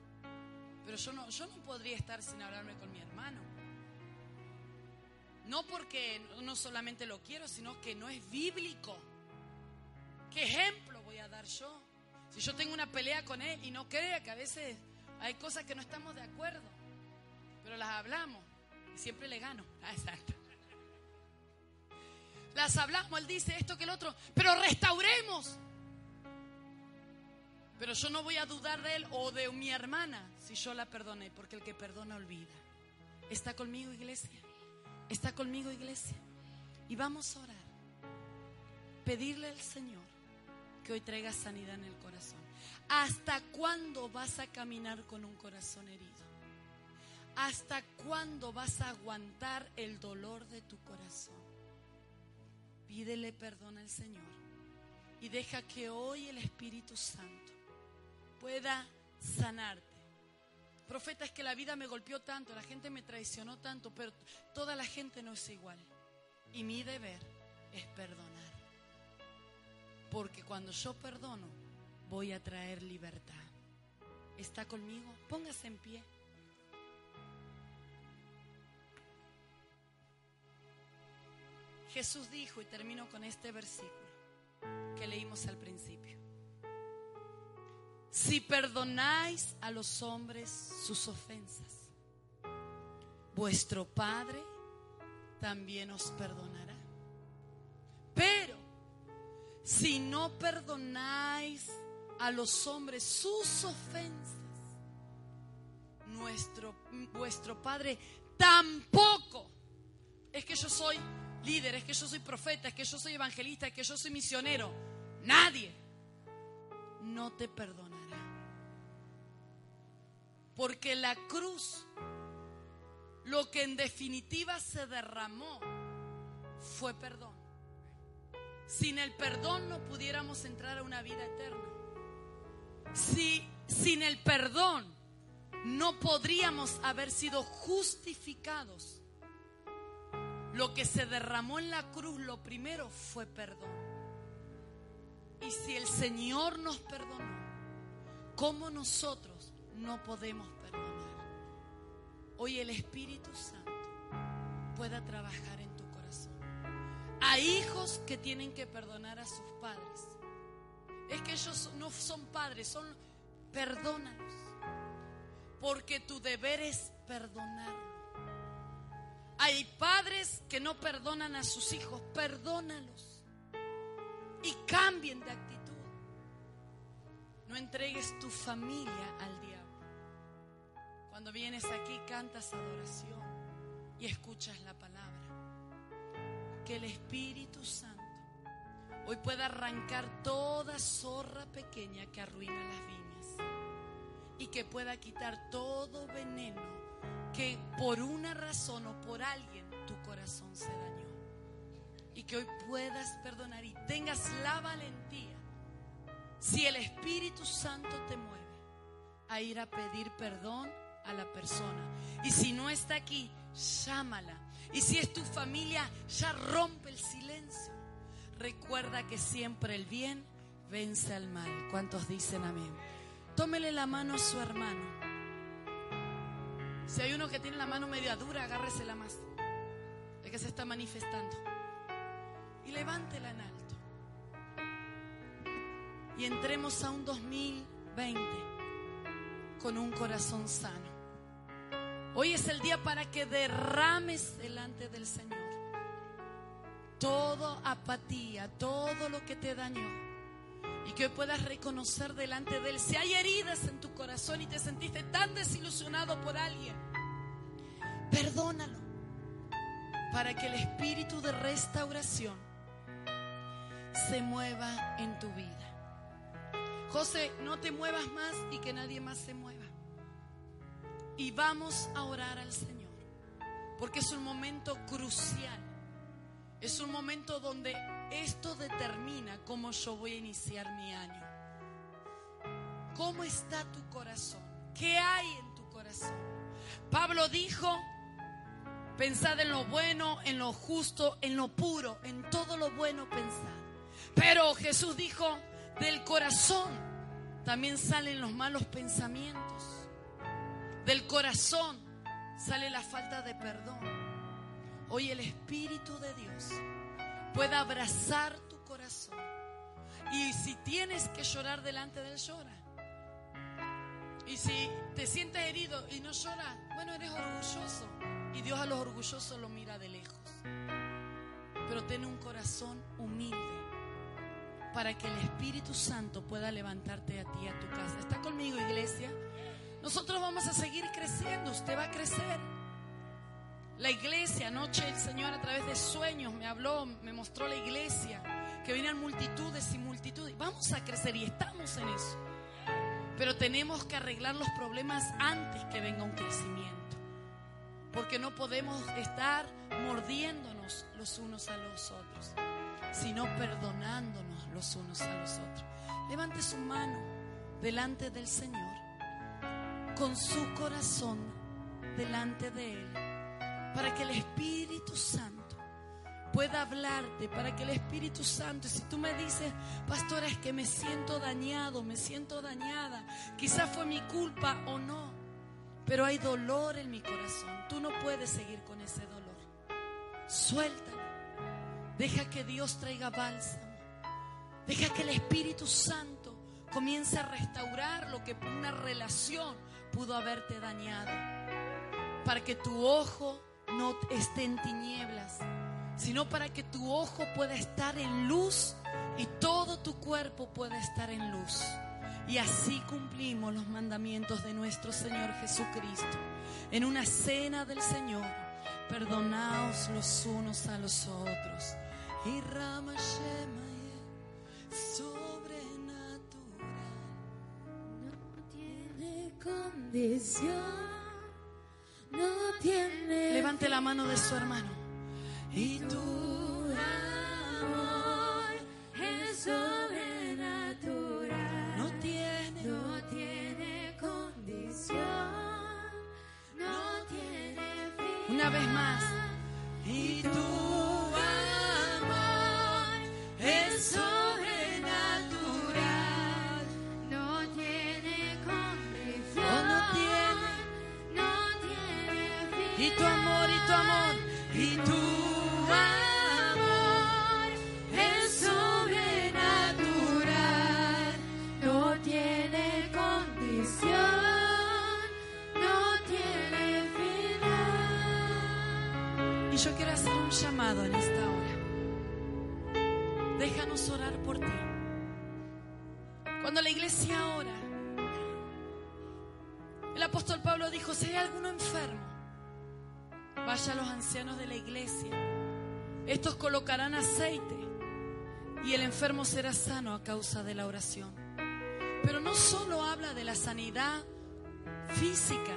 C: Pero yo no, yo no podría estar sin hablarme con mi hermano. No porque no solamente lo quiero, sino que no es bíblico. ¿Qué ejemplo voy a dar yo? Si yo tengo una pelea con él y no crea que a veces hay cosas que no estamos de acuerdo, pero las hablamos y siempre le gano. Ah, exacto. Las hablamos, él dice esto que el otro, pero restauremos. Pero yo no voy a dudar de él o de mi hermana si yo la perdoné, porque el que perdona olvida. ¿Está conmigo, iglesia? ¿Está conmigo, iglesia? Y vamos a orar. Pedirle al Señor que hoy traiga sanidad en el corazón. ¿Hasta cuándo vas a caminar con un corazón herido? ¿Hasta cuándo vas a aguantar el dolor de tu corazón? Pídele perdón al Señor y deja que hoy el Espíritu Santo pueda sanarte. Profeta, es que la vida me golpeó tanto, la gente me traicionó tanto, pero toda la gente no es igual. Y mi deber es perdonar. Porque cuando yo perdono, voy a traer libertad. ¿Está conmigo? Póngase en pie. Jesús dijo, y termino con este versículo que leímos al principio. Si perdonáis a los hombres sus ofensas, vuestro Padre también os perdonará. Pero si no perdonáis a los hombres sus ofensas, nuestro, vuestro Padre tampoco. Es que yo soy líder, es que yo soy profeta, es que yo soy evangelista, es que yo soy misionero. Nadie no te perdonará. Porque la cruz, lo que en definitiva se derramó, fue perdón. Sin el perdón no pudiéramos entrar a una vida eterna. Si sin el perdón no podríamos haber sido justificados. Lo que se derramó en la cruz, lo primero fue perdón. Y si el Señor nos perdonó, ¿cómo nosotros no podemos perdonar? Hoy el Espíritu Santo pueda trabajar en tu corazón. Hay hijos que tienen que perdonar a sus padres. Es que ellos no son padres, son perdónalos. Porque tu deber es perdonarlos. Hay padres que no perdonan a sus hijos, perdónalos. Y cambien de actitud. No entregues tu familia al diablo. Cuando vienes aquí cantas adoración y escuchas la palabra. Que el Espíritu Santo hoy pueda arrancar toda zorra pequeña que arruina las viñas. Y que pueda quitar todo veneno que por una razón o por alguien tu corazón se dañó. Y que hoy puedas perdonar y tengas la valentía, si el Espíritu Santo te mueve, a ir a pedir perdón a la persona. Y si no está aquí, llámala. Y si es tu familia, ya rompe el silencio. Recuerda que siempre el bien vence al mal. ¿Cuántos dicen amén? Tómele la mano a su hermano. Si hay uno que tiene la mano media dura, agárresela más. De que se está manifestando. Y levántela en alto. Y entremos a un 2020 con un corazón sano. Hoy es el día para que derrames delante del Señor todo apatía, todo lo que te dañó. Y que hoy puedas reconocer delante de Él. Si hay heridas en tu corazón y te sentiste tan desilusionado por alguien, perdónalo. Para que el espíritu de restauración se mueva en tu vida. José, no te muevas más y que nadie más se mueva. Y vamos a orar al Señor. Porque es un momento crucial. Es un momento donde esto determina cómo yo voy a iniciar mi año. ¿Cómo está tu corazón? ¿Qué hay en tu corazón? Pablo dijo, pensad en lo bueno, en lo justo, en lo puro, en todo lo bueno pensad. Pero Jesús dijo, del corazón también salen los malos pensamientos. Del corazón sale la falta de perdón. Hoy el Espíritu de Dios puede abrazar tu corazón. Y si tienes que llorar delante de Él, llora. Y si te sientes herido y no lloras, bueno, eres orgulloso. Y Dios a los orgullosos lo mira de lejos. Pero ten un corazón humilde para que el Espíritu Santo pueda levantarte a ti, a tu casa. ¿Está conmigo, iglesia? Nosotros vamos a seguir creciendo, usted va a crecer. La iglesia, anoche el Señor a través de sueños me habló, me mostró la iglesia, que venían multitudes y multitudes. Vamos a crecer y estamos en eso. Pero tenemos que arreglar los problemas antes que venga un crecimiento. Porque no podemos estar mordiéndonos los unos a los otros, sino perdonándonos los unos a los otros. Levante su mano delante del Señor, con su corazón delante de Él, para que el Espíritu Santo pueda hablarte, para que el Espíritu Santo, si tú me dices, pastora, es que me siento dañado, me siento dañada, quizás fue mi culpa o no, pero hay dolor en mi corazón, tú no puedes seguir con ese dolor. Suéltalo, deja que Dios traiga bálsamo, deja que el Espíritu Santo comience a restaurar lo que una relación pudo haberte dañado, para que tu ojo no esté en tinieblas, sino para que tu ojo pueda estar en luz y todo tu cuerpo pueda estar en luz. Y así cumplimos los mandamientos de nuestro Señor Jesucristo. En una cena del Señor, perdonaos los unos a los otros. Y
D: condición, no tiene
C: Levante la mano de su hermano.
D: y tu amor es sobrenatural.
C: No tiene.
D: No tiene condición, no tiene fin.
C: Una vez más.
D: Y tu
C: en esta hora. Déjanos orar por ti. Cuando la iglesia ora, el apóstol Pablo dijo, si hay alguno enfermo, vaya a los ancianos de la iglesia. Estos colocarán aceite y el enfermo será sano a causa de la oración. Pero no solo habla de la sanidad física.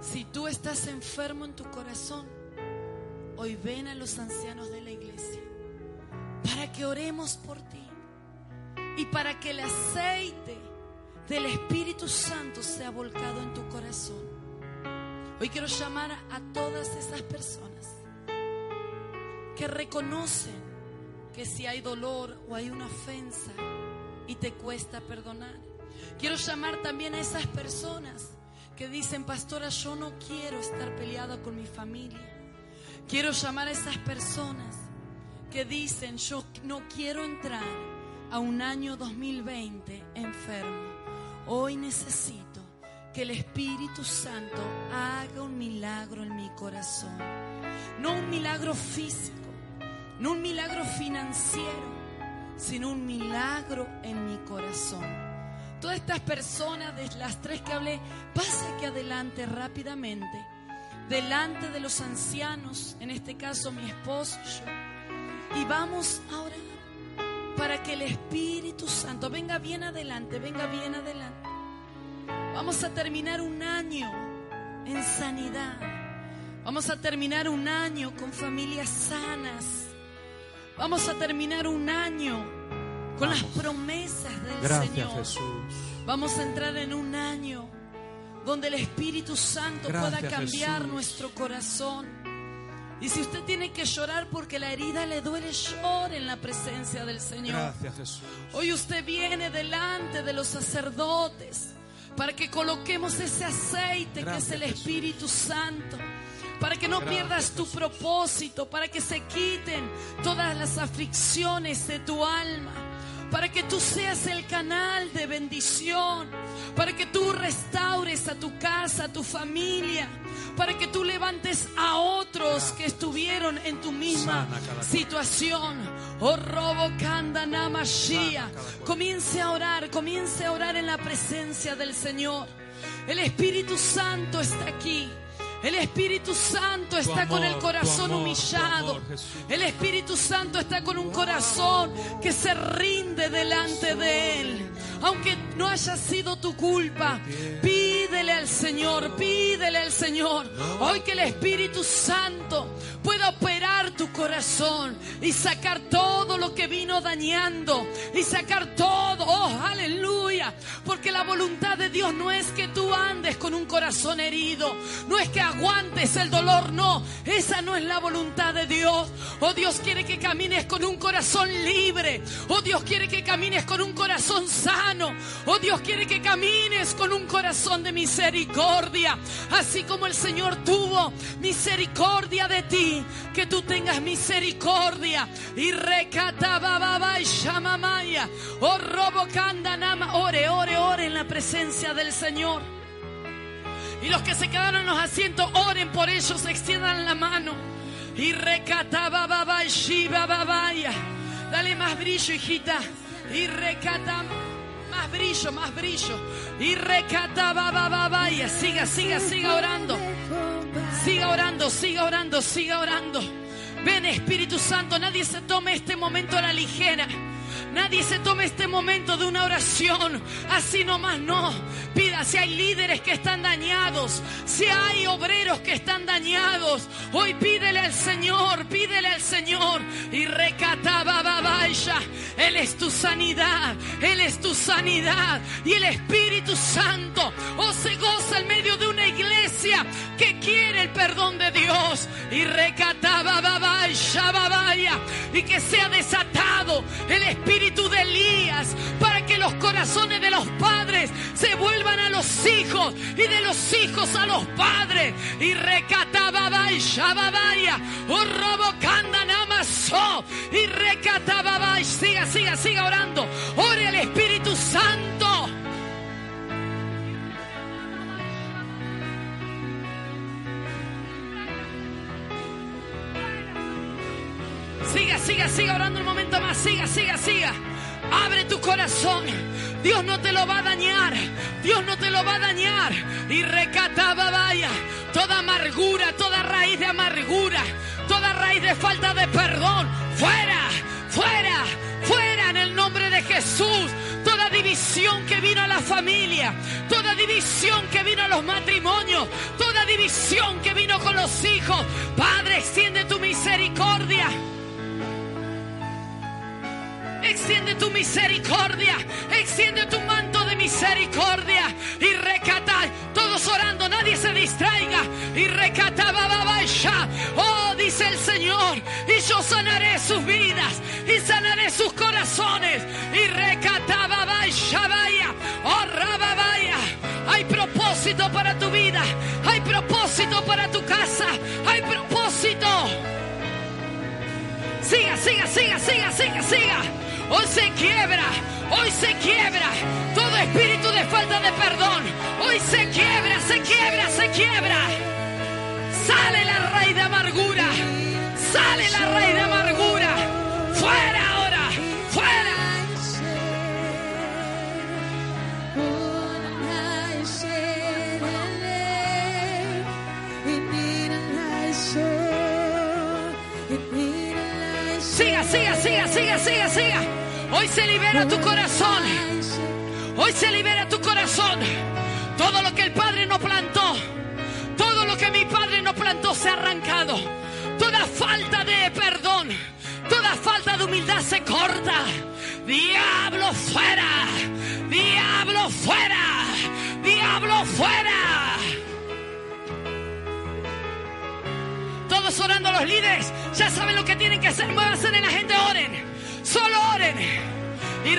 C: Si tú estás enfermo en tu corazón, hoy ven a los ancianos de la iglesia para que oremos por ti y para que el aceite del Espíritu Santo sea volcado en tu corazón. Hoy quiero llamar a todas esas personas que reconocen que si hay dolor o hay una ofensa y te cuesta perdonar. Quiero llamar también a esas personas que dicen, pastora, yo no quiero estar peleada con mi familia. Quiero llamar a esas personas que dicen, yo no quiero entrar a un año 2020 enfermo. Hoy necesito que el Espíritu Santo haga un milagro en mi corazón. No un milagro físico, no un milagro financiero, sino un milagro en mi corazón. Todas estas personas, de las tres que hablé, pase que adelante rápidamente, delante de los ancianos, en este caso mi esposo y yo, y vamos a orar para que el Espíritu Santo venga bien adelante, venga bien adelante. Vamos a terminar un año en sanidad. Vamos a terminar un año con familias sanas. Vamos a terminar un año con las promesas del
E: Gracias,
C: Señor.
E: Jesús.
C: Vamos a entrar en un año donde el Espíritu Santo pueda cambiar
E: Jesús.
C: nuestro corazón. Y si usted tiene que llorar porque la herida le duele, llore en la presencia del Señor.
E: Gracias, Jesús.
C: Hoy usted viene delante de los sacerdotes para que coloquemos ese aceite
E: Gracias,
C: que es el
E: Jesús.
C: Espíritu Santo. Para que no pierdas tu propósito, para que se quiten todas las aflicciones de tu alma, para que tú seas el canal de bendición, para que tú restaures a tu casa, a tu familia, para que tú levantes a otros que estuvieron en tu misma situación. Oh, robo namashia. Comience a orar, comience a orar en la presencia del Señor. El Espíritu Santo está aquí. El Espíritu Santo está con el corazón
E: amor,
C: humillado.
E: amor.
C: El Espíritu Santo está con un corazón que se rinde delante de Él. Aunque no haya sido tu culpa, pídele al Señor, pídele al Señor. Hoy que el Espíritu Santo pueda operar corazón y sacar todo lo que vino dañando y sacar todo, oh aleluya, porque la voluntad de Dios no es que tú andes con un corazón herido, no es que aguantes el dolor, no, esa no es la voluntad de Dios. Oh Dios quiere que camines con un corazón libre, oh Dios quiere que camines con un corazón sano, oh Dios quiere que camines con un corazón de misericordia, así como el Señor tuvo misericordia de ti, que tú tengas misericordia y recatabababa y shamamaya, oh robo kandanama, ore, ore, ore en la presencia del Señor. Y los que se quedaron en los asientos, oren por ellos, extiendan la mano. Y recatabababa y shibababaya. Dale más brillo, hijita. Y recata más brillo, más brillo. Y recatabababaya. Siga, siga, siga orando. Siga orando, siga orando, siga orando. Ven Espíritu Santo, nadie se tome este momento a la ligera. Nadie se tome este momento de una oración. Así nomás no. Pida si hay líderes que están dañados, si hay obreros que están dañados. Hoy pídele al Señor, pídele al Señor. Y. Él es tu sanidad, Él es tu sanidad. Y el Espíritu Santo, oh, se goza en medio de una iglesia que quiere el perdón de Dios. Y recataba. Y que sea desatado el espíritu de Elías para los corazones de los padres se vuelvan a los hijos y de los hijos a los padres. Y recataba babaya, babaya. Un robo namaso. Y recataba babaya. Siga, siga, siga orando. Ore al Espíritu Santo. Siga, siga, siga orando un momento más. Siga, siga, siga. Abre tu corazón. Dios no te lo va a dañar. Dios no te lo va a dañar. Y recataba vaya. Toda amargura, toda raíz de amargura, toda raíz de falta de perdón. Fuera, fuera, fuera en el nombre de Jesús. Toda división que vino a la familia, toda división que vino a los matrimonios, toda división que vino con los hijos. Padre, extiende tu misericordia. Extiende tu misericordia, extiende tu manto de misericordia. Y recata, todos orando, nadie se distraiga. Y recata. Oh, dice el Señor, y yo sanaré sus vidas. Y sanaré sus corazones. Y recata vaya, oh rababaya. Hay propósito para tu vida, hay propósito para tu casa, hay propósito. Siga, siga, siga, siga, siga, siga. Hoy se quiebra, hoy se quiebra todo espíritu de falta de perdón. Hoy se quiebra, se quiebra, se quiebra. Sale la raíz de amargura, sale la raíz de amargura. Fuera. Hoy se libera tu corazón. Hoy se libera tu corazón. Todo lo que el Padre no plantó, todo lo que mi Padre no plantó se ha arrancado. Toda falta de perdón, toda falta de humildad se corta. Diablo fuera. Diablo fuera. Diablo fuera. Todos orando los líderes. Ya saben lo que tienen que hacer. Muévanse en la gente, oren. Solo oren. Y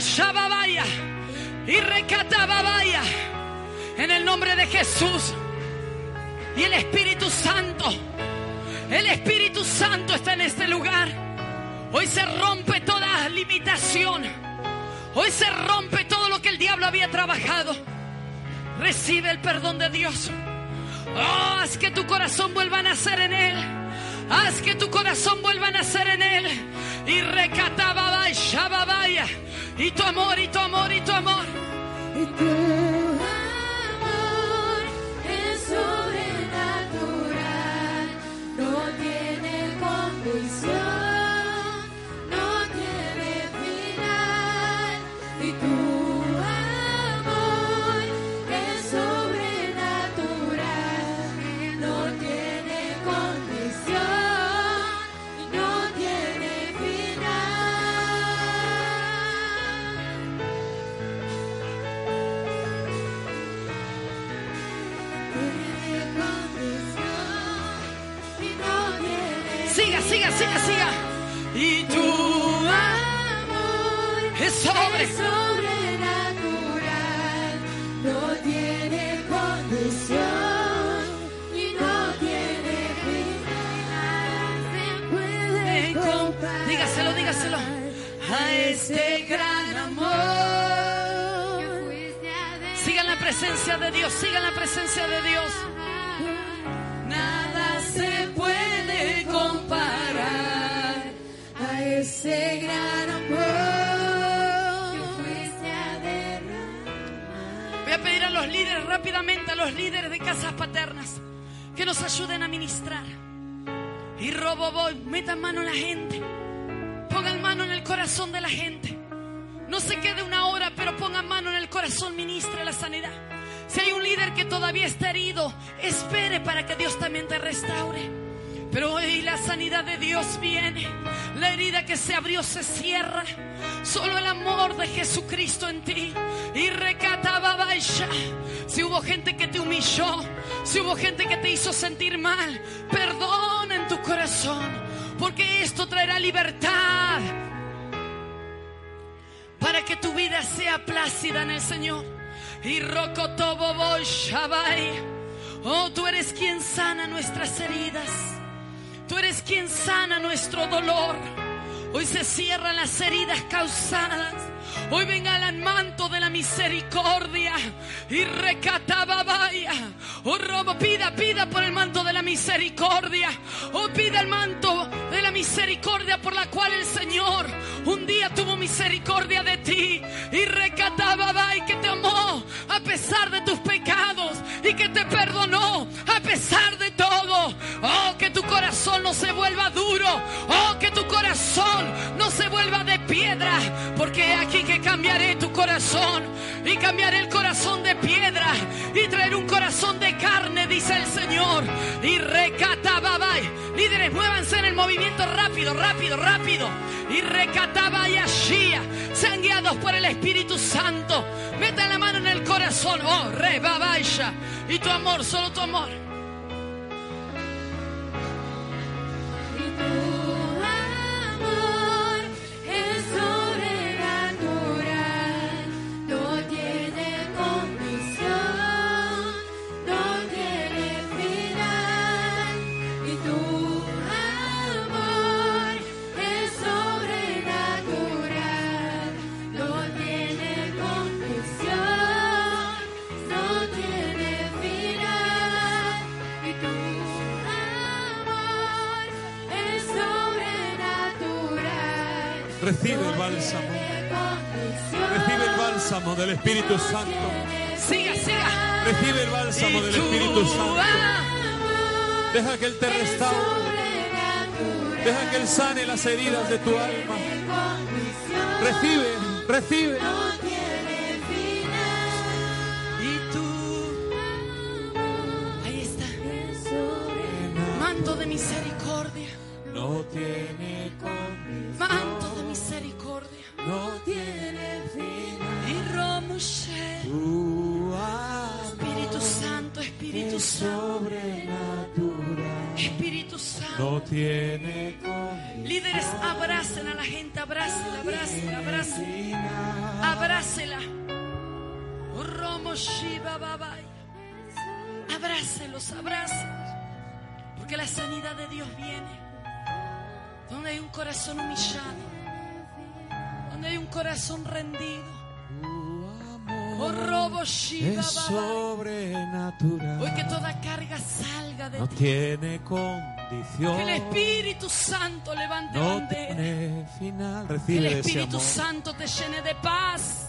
C: shababaya. Y recatababaya. En el nombre de Jesús. Y el Espíritu Santo. El Espíritu Santo está en este lugar. Hoy se rompe toda limitación. Hoy se rompe todo lo que el diablo había trabajado. Recibe el perdón de Dios. Oh, haz que tu corazón vuelva a nacer en Él. Haz que tu corazón vuelva a nacer en Él. Y amor, y tu amor, y tu amor.
D: Y tu amor
C: A este gran amor. Sigan la presencia de Dios, sigan la presencia de Dios. Nada se puede comparar.
D: a ese gran amor
C: los líderes rápidamente, a los líderes de casas paternas, que nos ayuden a ministrar. Y robo voy, metan mano en la gente. Pongan mano en el corazón de la gente. No se quede una hora, pero pongan mano en el corazón, ministre la sanidad. Si hay un líder que todavía está herido, espere para que Dios también te restaure. Pero hoy la sanidad de Dios viene. La herida que se abrió se cierra. Solo el amor de Jesucristo en ti. Y recataba. Si hubo gente que te humilló, si hubo gente que te hizo sentir mal, perdona en tu corazón. Porque esto traerá libertad para que tu vida sea plácida en el Señor. Y rocotobo shabai. Oh, tú eres quien sana nuestras heridas. Tú eres quien sana nuestro dolor. Hoy se cierran las heridas causadas. Hoy venga el manto de la misericordia. Y recatababaya. Oh, robo, pida, pida por el manto de la misericordia. Oh, pida el manto de la misericordia por la cual el Señor un día tuvo misericordia de ti. Y recatababay que te amó a pesar de tus pecados. Y que te perdonó a pesar de no se vuelva duro. Oh, que tu corazón no se vuelva de piedra. Porque aquí que cambiaré tu corazón. Y cambiaré el corazón de piedra. Y traeré un corazón de carne, dice el Señor. Y recatababay. Líderes, muévanse en el movimiento rápido, rápido, rápido. Y recatabay ashia. Sean guiados por el Espíritu Santo. Metan la mano en el corazón. Oh, rebabaisha. Y tu amor, solo tu amor.
E: Recibe el bálsamo. Recibe el bálsamo del Espíritu Santo.
C: Siga, siga.
E: Recibe el bálsamo del
C: tu
E: Espíritu Santo. Deja que Él te restaure. Deja que Él sane las heridas de tu alma. Recibe, recibe.
C: no tiene condición. Manto de misericordia,
E: no tiene final.
C: Y Romushe, tu Espíritu Santo, Espíritu Santo,
E: sobrenatural.
C: Espíritu Santo,
E: no tiene condición.
C: Líderes, abracen a la gente, abracen, abracen, abracen. Abrácela. Romoshiba Babai. Abrácelos, abrácelos. Porque la sanidad de Dios viene. Donde hay un corazón humillado. Donde hay un corazón rendido. Oh, robo Shiva
E: Es sobrenatural.
C: Hoy que toda carga salga de
E: No
C: ti.
E: tiene condición.
C: Que el Espíritu Santo levante
E: No
C: bandera.
E: tiene final.
C: Que
E: Recibe
C: el
E: ese
C: Espíritu
E: amor.
C: Santo te llene de paz.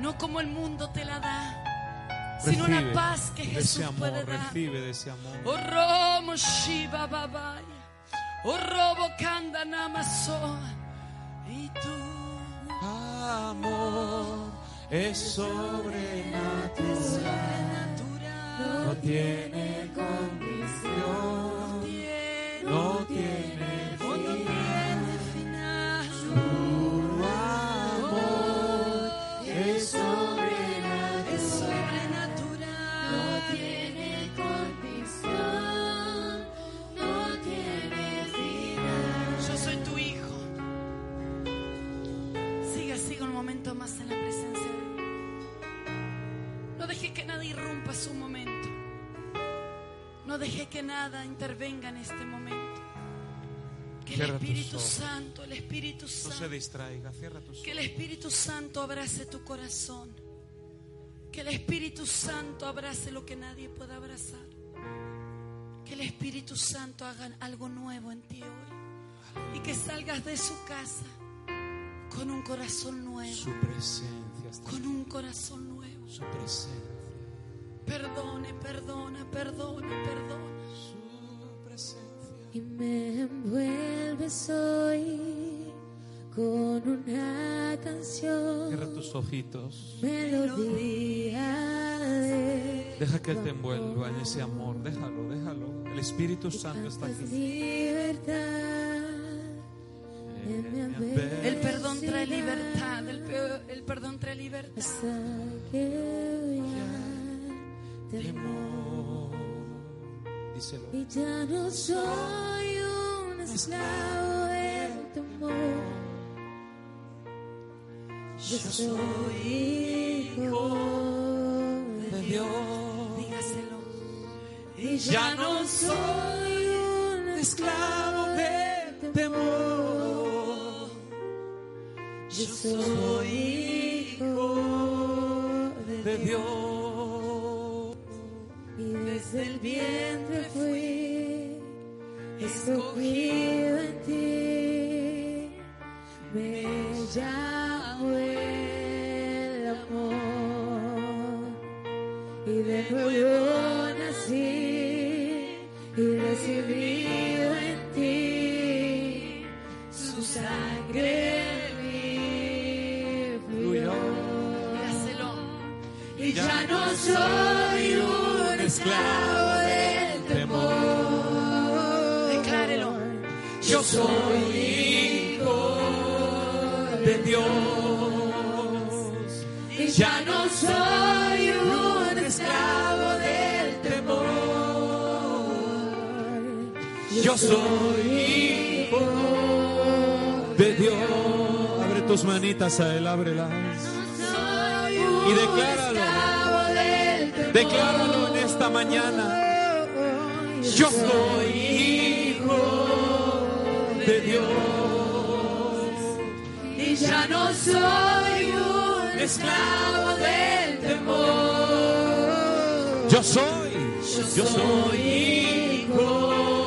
C: No como el mundo te la da, sino
E: Recibe
C: una paz que Jesús
E: amor.
C: puede dar.
E: Recibe de ese amor.
C: Oh romo Shiva Babai. Oh robo Kanda Namasoa. Y tú
E: Amor es sobrenatural. No tiene condición. No tiene
C: No deje que nada intervenga en este momento. Que el Espíritu
E: ojos.
C: Santo, el Espíritu
E: No se
C: Santo,
E: distraiga. Cierra tus
C: que el
E: ojos.
C: Espíritu Santo abrace tu corazón. Que el Espíritu Santo abrace lo que nadie pueda abrazar. Que el Espíritu Santo haga algo nuevo en ti hoy. Y que salgas de su casa con un corazón nuevo.
E: Su presencia
C: Con un corazón nuevo.
E: Su presencia.
C: Perdone, perdona, perdona, perdona.
E: Su presencia.
D: Y me envuelves hoy con una canción,
E: Cierra tus ojitos.
D: melodía de
E: Deja que Él te envuelva en ese amor. Déjalo, déjalo. El Espíritu Santo está aquí.
D: libertad.
C: El perdón trae libertad. El, el perdón trae libertad.
D: Temor.
E: Díselo.
D: Y ya no soy un esclavo del temor. Yo soy hijo de Dios.
C: Dígaselo.
D: Y ya no soy un esclavo del temor. Yo soy hijo de. Dios. Desde el vientre fui escogido en ti. Me llamó el amor. Y de nuevo nací y recibido en ti. Su sangre. Y ya no soy un esclavo del temor.
C: Declárelo.
E: Yo soy hijo de Dios.
D: Y ya no soy un esclavo del temor.
E: Yo soy hijo de Dios. Abre tus manitas a Él, ábrelas. Y decláralo. Decláralo esta mañana. Yo soy hijo de Dios.
D: Y ya no soy un esclavo del temor.
E: Yo soy, yo soy hijo